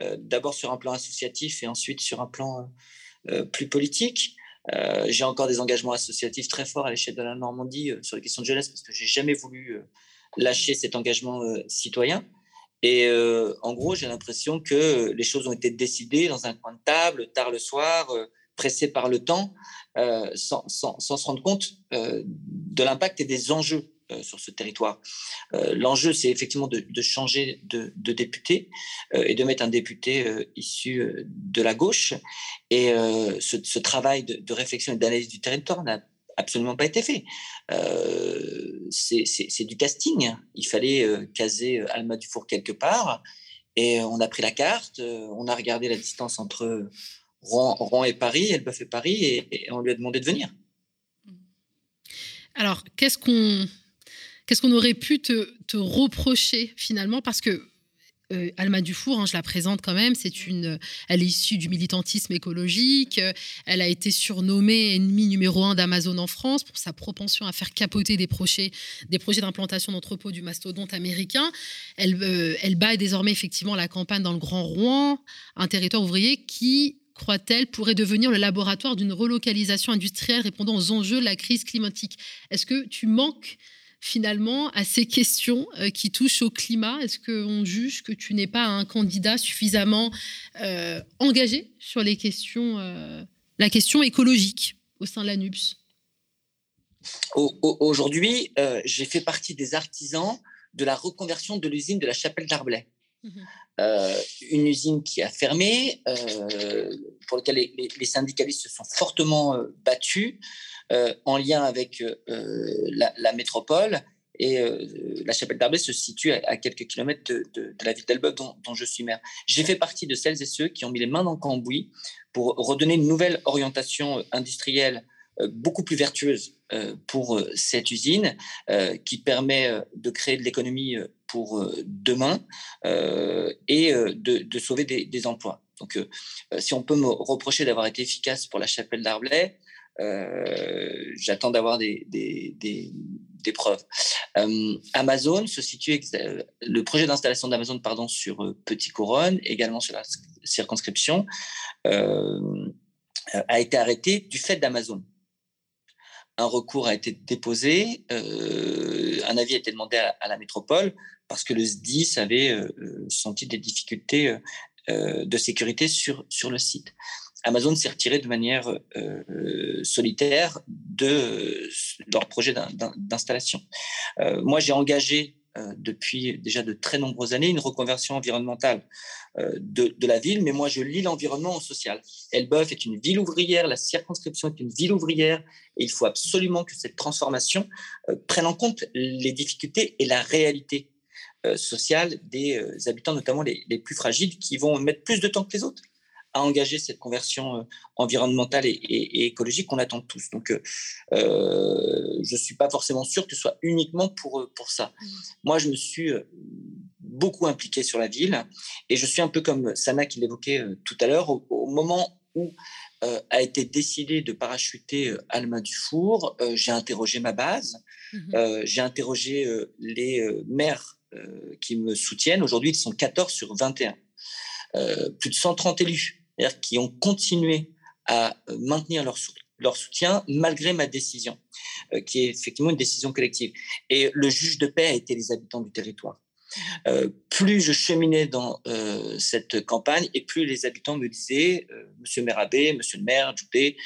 euh, d'abord sur un plan associatif et ensuite sur un plan euh, plus politique. j'ai encore des engagements associatifs très forts à l'échelle de la Normandie sur les questions de jeunesse parce que j'ai jamais voulu lâcher cet engagement citoyen. Et en gros, j'ai l'impression que les choses ont été décidées dans un coin de table, tard le soir, pressées par le temps, sans, sans, sans, se rendre compte de l'impact et des enjeux euh, sur ce territoire. Euh, l'enjeu, c'est effectivement de, changer de, député euh, et de mettre un député issu de la gauche. Et ce, travail de, réflexion et d'analyse du territoire n'a absolument pas été fait. c'est du casting. Il fallait caser Alma Dufour quelque part. Et on a pris la carte, on a regardé la distance entre Rouen, et Paris, Elbeuf et Paris, et on lui a demandé de venir. Alors, qu'est-ce qu'on Qu'est-ce qu'on aurait pu te, reprocher finalement? Parce que euh, Alma Dufour, hein, je la présente quand même, c'est une, elle est issue du militantisme écologique. Elle a été surnommée ennemie numéro un d'Amazon en France pour sa propension à faire capoter des projets, des projets d'implantation d'entrepôts du mastodonte américain. Elle, euh, elle bat désormais effectivement la campagne dans le Grand Rouen, un territoire ouvrier qui croit-elle, pourrait devenir le laboratoire d'une relocalisation industrielle répondant aux enjeux de la crise climatique. Est-ce que tu manques finalement à ces questions euh, qui touchent au climat Est-ce qu'on juge que tu n'es pas un candidat suffisamment euh, engagé sur les questions, euh, la question écologique au sein de la NUPS Aujourd'hui, j'ai fait partie des artisans de la reconversion de l'usine de la Chapelle d'Arblay. Mmh une usine qui a fermé, pour laquelle les, syndicalistes se sont fortement battus. Euh, en lien avec euh, la, métropole. Et euh, la chapelle d'Arblay se situe à, quelques kilomètres de, la ville dont, dont, je suis maire. J'ai fait partie de celles et ceux qui ont mis les mains dans le cambouis pour redonner une nouvelle orientation industrielle beaucoup plus vertueuse pour cette usine qui permet de créer de l'économie pour demain et de, sauver des, emplois. Donc, si on peut me reprocher d'avoir été efficace pour la chapelle d'Arblay, j'attends d'avoir des, des preuves. Euh, Amazon se situe, le projet d'installation d'Amazon pardon, sur euh, Petit Couronne, également sur la circonscription, euh, a été arrêté du fait d'Amazon. Un recours a été déposé, un avis a été demandé à, la métropole parce que le SDIS avait senti des difficultés de sécurité sur, sur le site. Amazon s'est retiré de manière euh, solitaire de leur projet d'installation. Euh, moi, j'ai engagé euh, depuis déjà de très nombreuses années une reconversion environnementale de, la ville, mais moi, je lis l'environnement au social. Elbeuf est une ville ouvrière, la circonscription est une ville ouvrière, et il faut absolument que cette transformation prenne en compte les difficultés et la réalité sociale des habitants, notamment les plus fragiles, qui vont mettre plus de temps que les autres à engager cette conversion euh, environnementale et, écologique qu'on attend tous. Donc, euh, euh, je ne suis pas forcément sûr que ce soit uniquement pour, pour ça. Mmh. Moi, je me suis beaucoup impliqué sur la ville et je suis un peu comme Sana qui l'évoquait tout à l'heure, au, moment où a été décidé de parachuter Alma Dufour, j'ai interrogé ma base, mmh j'ai interrogé les maires qui me soutiennent. Aujourd'hui, ils sont 14 sur 21. plus de 130 élus qui ont continué à euh, maintenir leur, leur soutien malgré ma décision, euh, qui est effectivement une décision collective. Et le juge de paix a été les habitants du territoire. Euh, plus je cheminais dans cette campagne et plus les habitants me disaient Monsieur Mérabé, Monsieur le maire, Djoupé,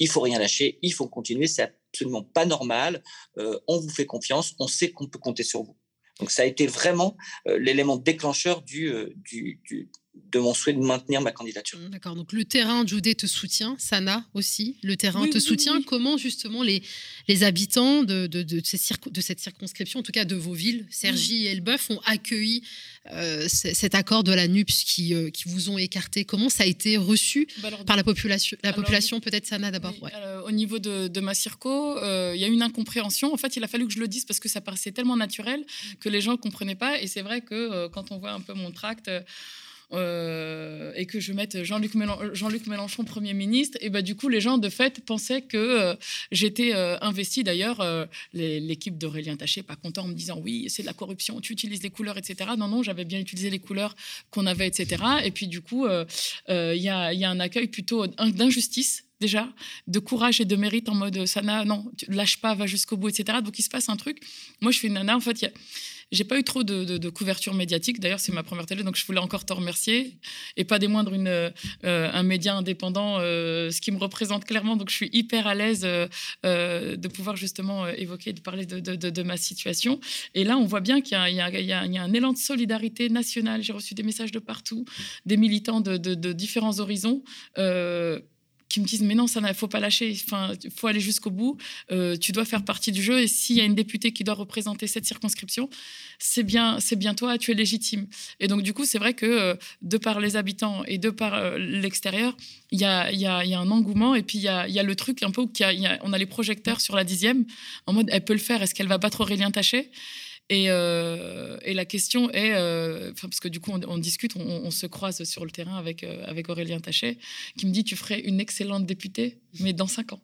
il faut rien lâcher, il faut continuer, c'est absolument pas normal, on vous fait confiance, on sait qu'on peut compter sur vous. Donc ça a été vraiment l'élément déclencheur du, du, de mon souhait de maintenir ma candidature. Mmh, d'accord. Donc le terrain, Judé te soutient, Sana aussi, le terrain te soutient. Comment justement les, les habitants de, de, de, cette circonscription, en tout cas de vos villes, Sergi et Elbeuf, ont accueilli euh, cet accord de la NUPS qui, euh, qui vous ont écarté? Comment ça a été reçu bah, par la population La population, peut-être Sana d'abord? au niveau de, ma circo, euh, il y a une incompréhension. En fait, il a fallu que je le dise parce que ça paraissait tellement naturel que les gens ne comprenaient pas. Et c'est vrai que quand on voit un peu mon tract euh, et que je mette Jean-Luc Mélenchon, Premier ministre, et bah, du coup, les gens, de fait, pensaient que euh, j'étais euh, investi. D'ailleurs, l'équipe d'Aurélien Taché, pas content, en me disant oui, c'est de la corruption, tu utilises les couleurs, etc. Non, non, j'avais bien utilisé les couleurs qu'on avait, etc. Et puis, du coup, il y, a, un accueil plutôt d'injustice déjà, de courage et de mérite en mode Sana, non, lâche pas, va jusqu'au bout, etc. Donc il se passe un truc. Moi, je fais une nana, en fait, j'ai pas eu trop de, couverture médiatique. D'ailleurs, c'est ma première télé, donc je voulais encore te remercier. Et pas des moindres, une, euh, un média indépendant, euh, ce qui me représente clairement. Donc, je suis hyper à l'aise euh, de pouvoir justement évoquer, de parler de, ma situation. Et là, on voit bien qu'il y, a un élan de solidarité nationale. J'ai reçu des messages de partout, des militants de, différents horizons qui me disent mais non ça ne faut pas lâcher. Enfin faut aller jusqu'au bout. Euh, tu dois faire partie du jeu et s'il y a une députée qui doit représenter cette circonscription c'est bien c'est bien toi tu es légitime. Et donc du coup c'est vrai que euh, de par les habitants et de par euh, l'extérieur il y a, y, a, y a, un engouement et puis il y a, y a, le truc un peu où on a les projecteurs sur la dixième en mode elle peut le faire est-ce qu'elle va battre Aurélien Taché euh, et, la question est, euh, parce que du coup, on, discute, on, se croise sur le terrain avec, euh, avec Aurélien Tachet, qui me dit Tu ferais une excellente députée, mais dans cinq ans.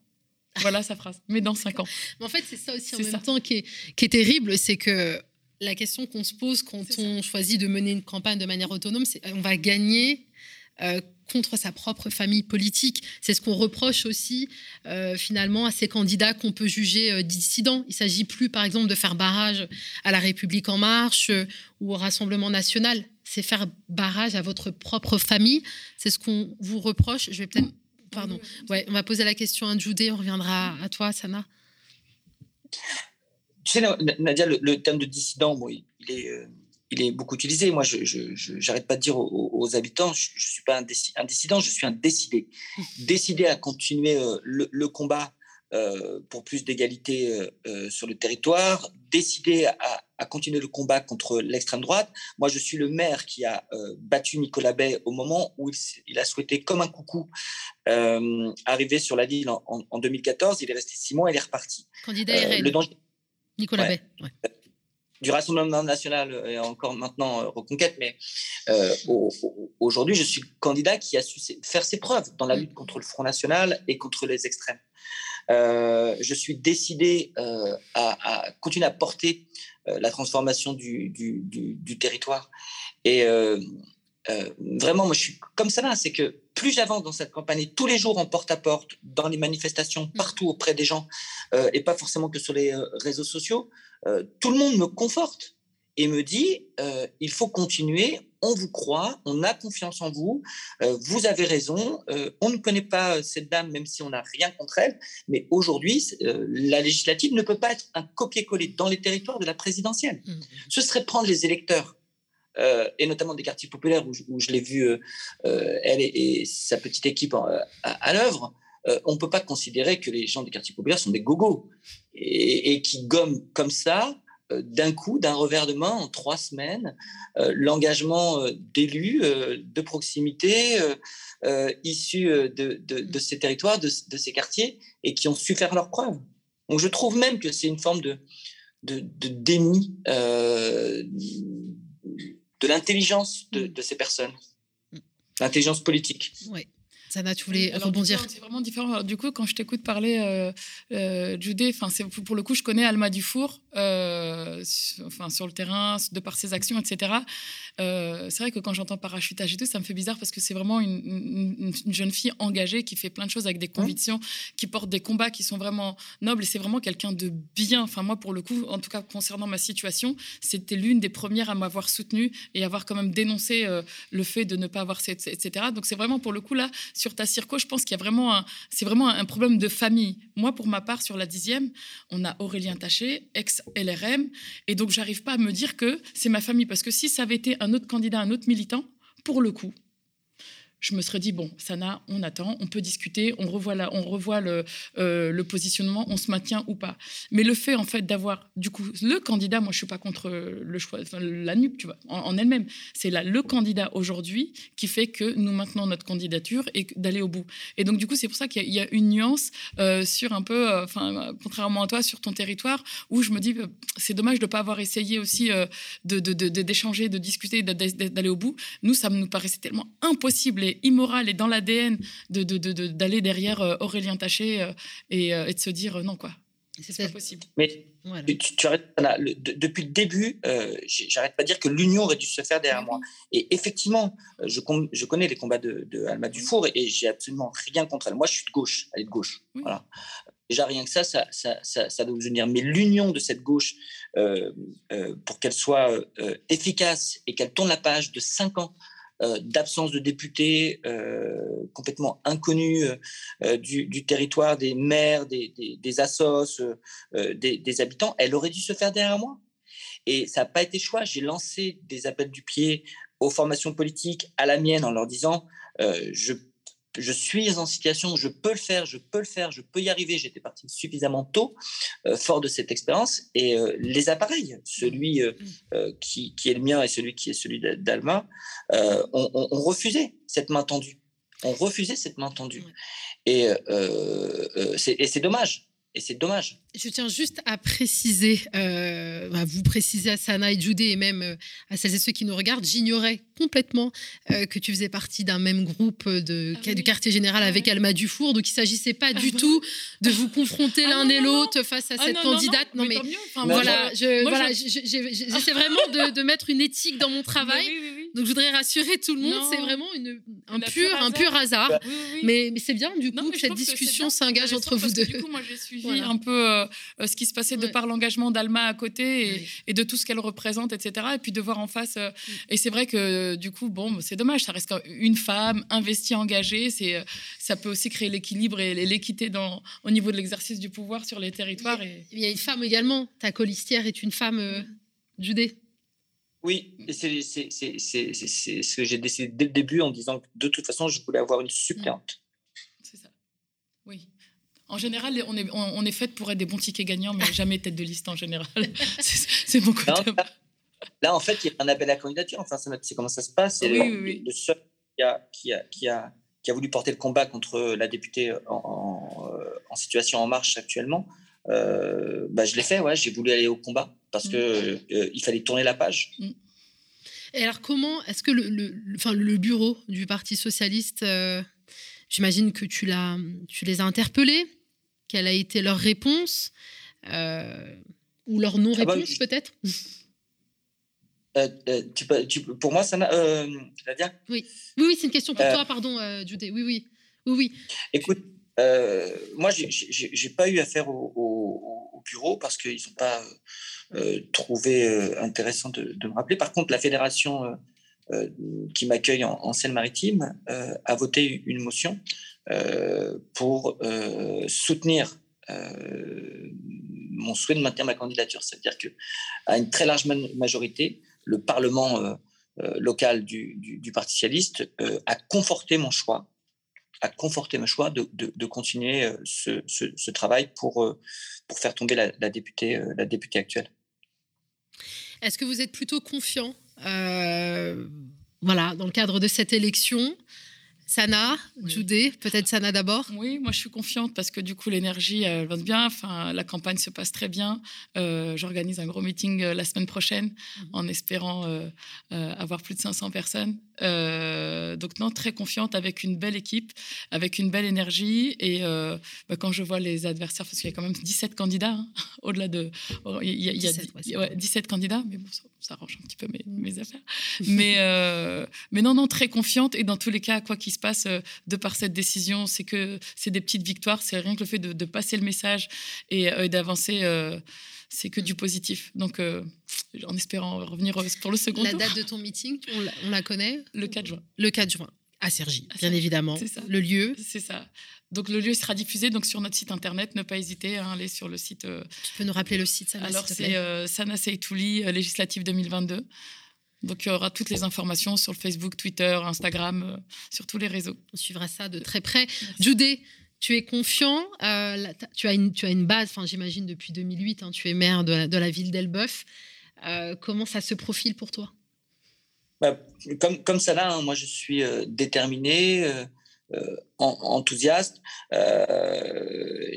Voilà sa phrase, mais dans cinq ans. Mais en fait, c'est ça aussi en même temps qui est, qui est terrible c'est que la question qu'on se pose quand on choisit de mener une campagne de manière autonome, c'est on va gagner contre sa propre famille politique. C'est ce qu'on reproche aussi euh, finalement à ces candidats qu'on peut juger euh, dissidents. Il s'agit plus, par exemple, de faire barrage à la République en marche euh, ou au Rassemblement national. C'est faire barrage à votre propre famille. C'est ce qu'on vous reproche. Je vais peut-être, pardon. On va poser la question à Djoudé. On reviendra à toi, Sana. Tu sais, Nadia, le, terme de dissident, bon, il est il est beaucoup utilisé. Moi, je n'arrête pas de dire aux, habitants, je ne suis pas un, dissident, je suis un décidé. Décidé à continuer euh, le, combat euh, pour plus d'égalité euh, sur le territoire, décidé à, continuer le combat contre l'extrême droite. Moi, je suis le maire qui a battu Nicolas Bay au moment où il, a souhaité, comme un coucou, arriver sur la ville en, 2014. Il est resté six mois, il est reparti. Candidat RN. Le Nicolas Bay. Du Rassemblement national et encore maintenant Reconquête, mais aujourd'hui, je suis le candidat qui a su faire ses preuves dans la mm. lutte contre le Front National et contre les extrêmes. Euh, je suis décidé euh, à, continuer à porter euh, la transformation du, du, territoire. Et vraiment, moi, je suis comme ça là, c'est que plus j'avance dans cette campagne, tous les jours en porte-à-porte, dans les manifestations, mmh. partout auprès des gens, et pas forcément que sur les réseaux sociaux, tout le monde me conforte et me dit il faut continuer, on vous croit, on a confiance en vous, euh, vous avez raison, euh, on ne connaît pas euh, cette dame même si on n'a rien contre elle, mais aujourd'hui, la législative ne peut pas être un copier-coller dans les territoires de la présidentielle. Mmh. Ce serait prendre les électeurs. et notamment des quartiers populaires où, je l'ai vu, elle et, sa petite équipe à, l'œuvre, on ne peut pas considérer que les gens des quartiers populaires sont des gogos et, et qui gomment comme ça euh, d'un coup, d'un revers de main, en trois semaines, euh, l'engagement euh, d'élus de proximité issus de, ces territoires, de, ces quartiers, et qui ont su faire leurs preuves. Donc je trouve même que c'est une forme de, de, déni de l'intelligence de, mm. ces personnes, l'intelligence politique. Oui. Sana, tu voulais rebondir C'est vraiment différent. Du coup, quand je t'écoute parler, euh, euh, Judé, pour le coup, je connais Alma Dufour, euh, enfin, sur le terrain, de par ses actions, etc. Euh, c'est vrai que quand j'entends parachutage et tout, ça me fait bizarre parce que c'est vraiment une, jeune fille engagée qui fait plein de choses avec des convictions, qui porte des combats qui sont vraiment nobles et c'est vraiment quelqu'un de bien. Enfin, moi, pour le coup, en tout cas, concernant ma situation, c'était l'une des premières à m'avoir soutenue et avoir quand même dénoncé le fait de ne pas avoir, etc. Donc, c'est vraiment pour le coup, là, sur ta circo, je pense qu'il y a vraiment un, c'est vraiment un problème de famille. Moi, pour ma part, sur la dixième, on a Aurélien Taché, ex-LRM, et donc j'arrive pas à me dire que c'est ma famille, parce que si ça avait été un autre candidat, un autre militant, pour le coup, je me serais dit, bon, Sana, on attend, on peut discuter, on revoit, la, on revoit le, euh, le, positionnement, on se maintient ou pas. Mais le fait, en fait, d'avoir, du coup, le candidat, moi, je suis pas contre le choix, la NUP, tu vois, en, elle-même. C'est là le candidat aujourd'hui qui fait que nous maintenons notre candidature et d'aller au bout. Et donc, du coup, c'est pour ça qu'il y, a une nuance euh, sur un peu, euh, enfin, contrairement à toi, sur ton territoire, où je me dis, c'est dommage de pas avoir essayé aussi d'échanger, de, de, de, discuter, d'aller au bout. Nous, ça nous paraissait tellement impossible immoral et dans l'ADN d'aller derrière euh, Aurélien Taché euh, euh, et, de se dire non, quoi. C'est pas possible. Mais tu, arrêtes, depuis le début, j'arrête pas de dire que l'union aurait dû se faire derrière moi. Et effectivement, je, je connais les combats de, Alma Dufour et, j'ai absolument rien contre elle. Moi, je suis de gauche, elle est de gauche. Voilà. Déjà, rien que ça, ça, ça, ça, doit vous unir. Mais l'union de cette gauche, pour qu'elle soit efficace et qu'elle tourne la page de cinq ans euh, d'absence de députés euh, complètement inconnus euh, du, territoire, des maires, des, des, assos, des, habitants, elle aurait dû se faire derrière moi. Et ça n'a pas été choix. J'ai lancé des appels du pied aux formations politiques, à la mienne, en leur disant je je suis en situation, je peux le faire, je peux le faire, je peux y arriver. J'étais parti suffisamment tôt, euh, fort de cette expérience. Et euh, les appareils, celui euh, mm. qui, est le mien et celui qui est celui d'Alma, ont, refusé cette main tendue. On cette main tendue. Et c'est dommage. Et c'est dommage. Je tiens juste à préciser, euh, à vous préciser à Sana et Judé et même euh, à celles et ceux qui nous regardent, j'ignorais complètement euh, que tu faisais partie d'un même groupe de, ah du quartier général ah avec Alma Dufour. Donc il ne s'agissait pas du ah tout de vous confronter l'un et l'autre face à cette candidate. Non, mais, voilà, j'essaie vraiment de, de, mettre une éthique dans mon travail. Donc je voudrais rassurer tout le monde, c'est vraiment une, un, pur, un pur hasard. mais, mais c'est bien du coup que cette discussion s'engage entre vous deux. Du coup, moi j'ai suivi un peu euh, euh, ce qui se passait de par l'engagement d'Alma à côté et, de tout ce qu'elle représente, etc. Et puis de voir en face. Euh, et c'est vrai que du coup, bon, c'est dommage, ça reste une femme investie, engagée. C'est, ça peut aussi créer l'équilibre et l'équité dans, au niveau de l'exercice du pouvoir sur les territoires. Il y a, une femme également. Ta colistière est une femme, Judée. Oui, c'est ce que j'ai décidé dès le début en disant que de toute façon, je voulais avoir une suppléante. C'est ça. Oui. En général, on est, on, est fait pour être des bons tickets gagnants, mais jamais tête de liste en général. c'est mon côté. Là, en fait, il y a un appel à la candidature. Enfin, c'est comment ça se passe. C'est le, seul qui a, qui, a, qui, a, qui a voulu porter le combat contre la députée en, en, situation en marche actuellement. Euh, bah, je l'ai fait, ouais, j'ai voulu aller au combat parce que mm. euh, il fallait tourner la page. Mm. Et alors comment est-ce que le, le, enfin, le bureau du Parti socialiste, euh, j'imagine que tu l'as, tu les as interpellés, quelle a été leur réponse ou leur non-réponse ah bah, peut-être? Tu, tu, pour moi, ça n'a. oui. oui, oui, c'est une question pour toi, pardon, Judé. Oui, oui, oui, oui. Écoute, euh, moi, j'ai pas eu affaire au, au, bureau parce qu'ils n'ont pas euh, trouvé euh, intéressant de, me rappeler. Par contre, la fédération qui m'accueille en, Seine-Maritime a voté une motion pour soutenir mon souhait de maintenir ma candidature. C'est-à-dire qu'à une très large majorité, le Parlement local du, du, du Parti socialiste a conforté mon choix à conforter mon choix de, de, continuer euh, ce, ce, travail pour, euh, pour faire tomber la, la députée, euh, la députée actuelle. Est-ce que vous êtes plutôt confiant voilà, dans le cadre de cette élection Sana, oui. peut-être Sana d'abord? Oui, moi je suis confiante parce que du coup l'énergie elle va bien, enfin, la campagne se passe très bien. Euh, j'organise un gros meeting euh, la semaine prochaine mhm. en espérant euh, avoir plus de 500 personnes. donc non, très confiante avec une belle équipe, avec une belle énergie. Et bah, quand je vois les adversaires, parce qu'il y a quand même 17 candidats, hein, au-delà de... Il y a, 17, candidats, mais bon, ça, arrange un petit peu mes, mes affaires. mais, mais non, non, très confiante. Et dans tous les cas, quoi qu'il se passe euh, de par cette décision, c'est que c'est des petites victoires, c'est rien que le fait de, passer le message et, euh, d'avancer euh, c'est que du positif. Donc, en espérant revenir pour le second la date de ton meeting, on la, connaît Le 4 juin. Le 4 juin, à Sergi, bien évidemment. C'est ça. Le lieu C'est ça. Donc, le lieu sera diffusé donc, sur notre site internet. Ne pas hésiter à aller sur le site. tu peux nous rappeler le site, Sana Alors, c'est Sana Seitouli, législative 2022. Donc il y aura toutes les informations sur le Facebook, Twitter, Instagram, euh, sur tous les réseaux. On suivra ça de très près. Judé, tu es confiant, euh, tu, as une, tu as une base, j'imagine depuis 2008, hein, tu es maire de la, ville d'Elbeuf. Euh, comment ça se profile pour toi? Bah, comme, ça là, hein, moi je suis déterminé, enthousiaste.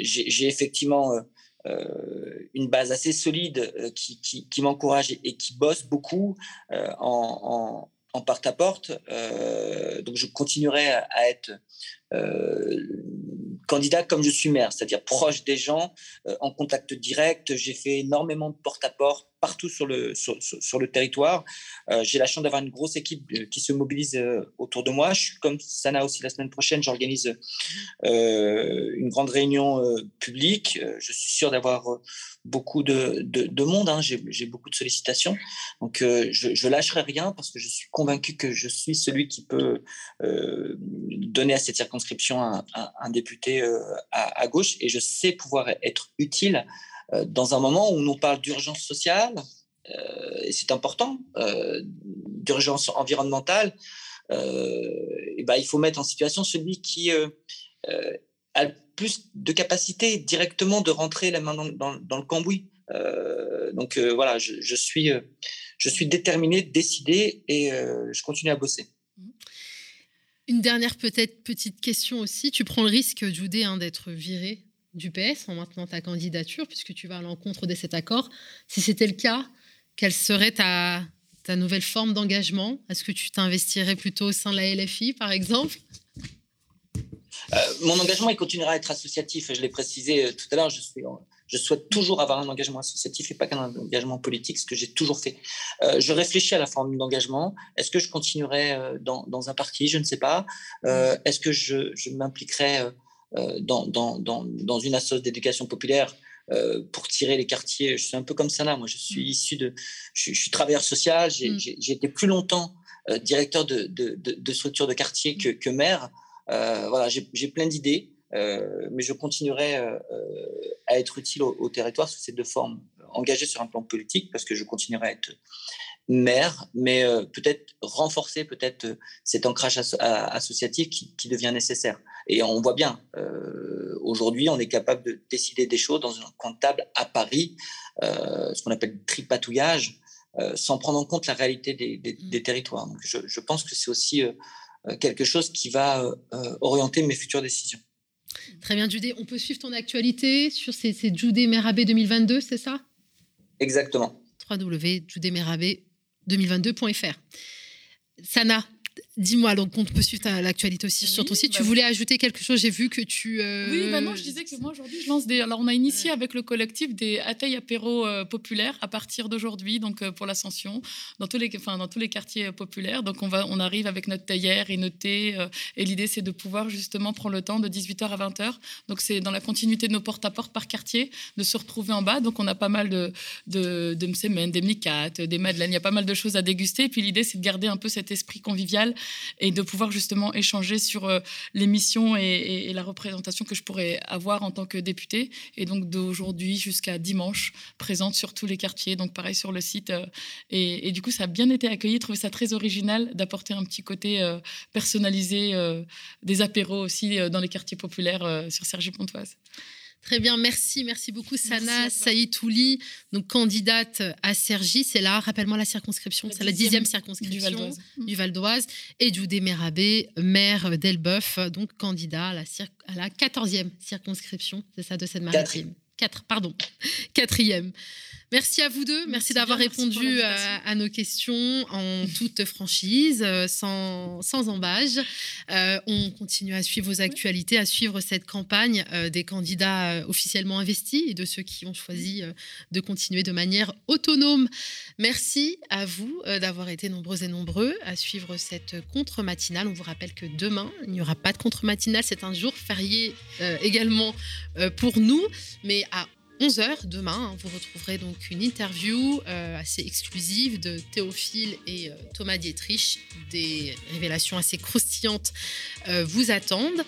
J'ai effectivement euh, une base assez solide euh, qui, m'encourage et, qui bosse beaucoup euh, en, en, porte à porte. donc je continuerai à être candidat comme je suis maire, c'est-à-dire proche des gens, en contact direct. J'ai fait énormément de porte-à-porte partout sur le, sur, le territoire. Euh, j'ai la chance d'avoir une grosse équipe euh, qui se mobilise euh, autour de moi. Je suis comme Sana aussi la semaine prochaine, j'organise une grande réunion publique. Je suis sûr d'avoir beaucoup de, de, monde. Hein. J'ai beaucoup de sollicitations. Donc, je, je lâcherai rien parce que je suis convaincu que je suis celui qui peut donner à cette circonscription un, député à, gauche et je sais pouvoir être utile dans un moment où on parle d'urgence sociale, euh, et c'est important, euh, d'urgence environnementale, ben, il faut mettre en situation celui qui a le plus de capacité directement de rentrer la main dans, le cambouis. donc voilà, je, suis, je suis déterminé, décidé et je continue à bosser. Une dernière peut-être petite question aussi. Tu prends le risque, Judé, hein, d'être viré du PS en maintenant ta candidature, puisque tu vas à l'encontre de cet accord. Si c'était le cas, quelle serait ta, nouvelle forme d'engagement? Est-ce que tu t'investirais plutôt au sein de la LFI, par exemple? Euh, Mon engagement, il continuera à être associatif. Je l'ai précisé euh, tout à l'heure, je, souhaite toujours avoir un engagement associatif et pas qu'un engagement politique, ce que j'ai toujours fait. Euh, je réfléchis à la forme d'engagement. Est-ce que je continuerai dans, un parti? Je ne sais pas. Est-ce que je, m'impliquerai dans, dans, dans, dans, une association d'éducation populaire euh, pour tirer les quartiers. Je suis un peu comme ça là. Moi, je suis mm. issu de. Je, suis travailleur social. J'ai mm. été plus longtemps euh, directeur de, de, de, structure de quartier que, que maire. voilà, j'ai plein d'idées, mais je continuerai à être utile au, territoire sous ces deux formes. Engagé sur un plan politique, parce que je continuerai à être mère, mais peut-être renforcer peut-être cet ancrage associatif qui, devient nécessaire. Et on voit bien, aujourd'hui, on est capable de décider des choses dans un coin de table à Paris, ce qu'on appelle tripatouillage, sans prendre en compte la réalité des, mmh. territoires. Donc je, je, pense que c'est aussi quelque chose qui va orienter mes futures décisions. Très bien, Judé. On peut suivre ton actualité sur ces, ces Judé Merabé 2022, c'est ça? Exactement. www.judémerabé2022.fr. Sana, Dis-moi, donc on peut suivre l'actualité aussi sur ton site. tu bah voulais ajouter quelque chose J'ai vu que tu. Euh, oui, bah non, je disais que moi aujourd'hui, je lance des. Alors, on a initié avec le collectif des ateliers apéro euh, populaires à partir d'aujourd'hui, donc euh, pour l'ascension, dans tous les, enfin, dans tous les quartiers populaires. Donc, on va, on arrive avec notre théière et notre thé. et l'idée, c'est de pouvoir justement prendre le temps de 18h à 20h. Donc, c'est dans la continuité de nos porte-à-porte par quartier, de se retrouver en bas. Donc, on a pas mal de de, de msemen, des mnicates, des madeleines. Il y a pas mal de choses à déguster. Et puis, l'idée, c'est de garder un peu cet esprit convivial et de pouvoir justement échanger sur euh, les missions et, la représentation que je pourrais avoir en tant que députée. Et donc d'aujourd'hui jusqu'à dimanche, présente sur tous les quartiers, donc pareil sur le site. Euh, et, du coup, ça a bien été accueilli, trouvé ça très original d'apporter un petit côté euh, personnalisé des apéros aussi dans les quartiers populaires sur Sergi Pontoise. Très bien, merci, merci beaucoup Sana Saïtouli, donc candidate à Sergi, c'est là, rappelle-moi la circonscription, c'est la dixième circonscription du Val d'Oise, et Djoudé Merabé, maire d'Elbeuf, donc candidat à la, à la 14e circonscription, c'est ça, de cette 4, pardon, quatrième. Merci à vous deux. Merci, d'avoir répondu à, nos questions en toute franchise, euh, sans, sans embâge. Euh, on continue à suivre vos actualités, à suivre cette campagne euh, des candidats officiellement investis et de ceux qui ont choisi de continuer de manière autonome. Merci à vous d'avoir été nombreux et nombreux à suivre cette contre-matinale. On vous rappelle que demain, il n'y aura pas de contre-matinale. C'est un jour férié également pour nous, mais à 11h demain. Hein, vous retrouverez donc une interview euh, assez exclusive de Théophile et euh, Thomas Dietrich. Des révélations assez croustillantes euh, vous attendent.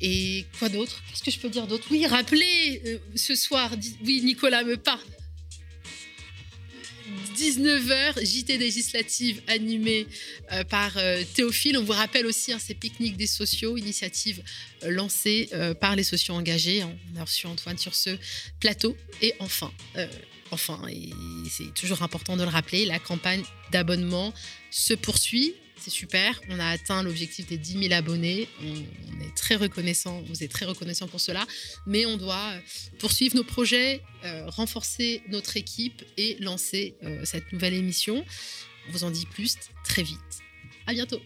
Et quoi d'autre? Qu'est-ce que je peux dire d'autre? Oui, rappelez ce soir, oui, Nicolas me pas 19h, JT législative animée euh, par euh, Théophile. On vous rappelle aussi hein, ces pique-niques des sociaux, initiative euh, lancée par les sociaux engagés. On a reçu Antoine sur ce plateau. Et enfin, enfin, c'est toujours important de le rappeler, la campagne d'abonnement se poursuit c'est super. On a atteint l'objectif des 10 000 abonnés. On, est très reconnaissant, vous êtes très reconnaissant pour cela. Mais on doit euh, poursuivre nos projets, euh, renforcer notre équipe et lancer euh, cette nouvelle émission. On vous en dit plus très vite. À bientôt.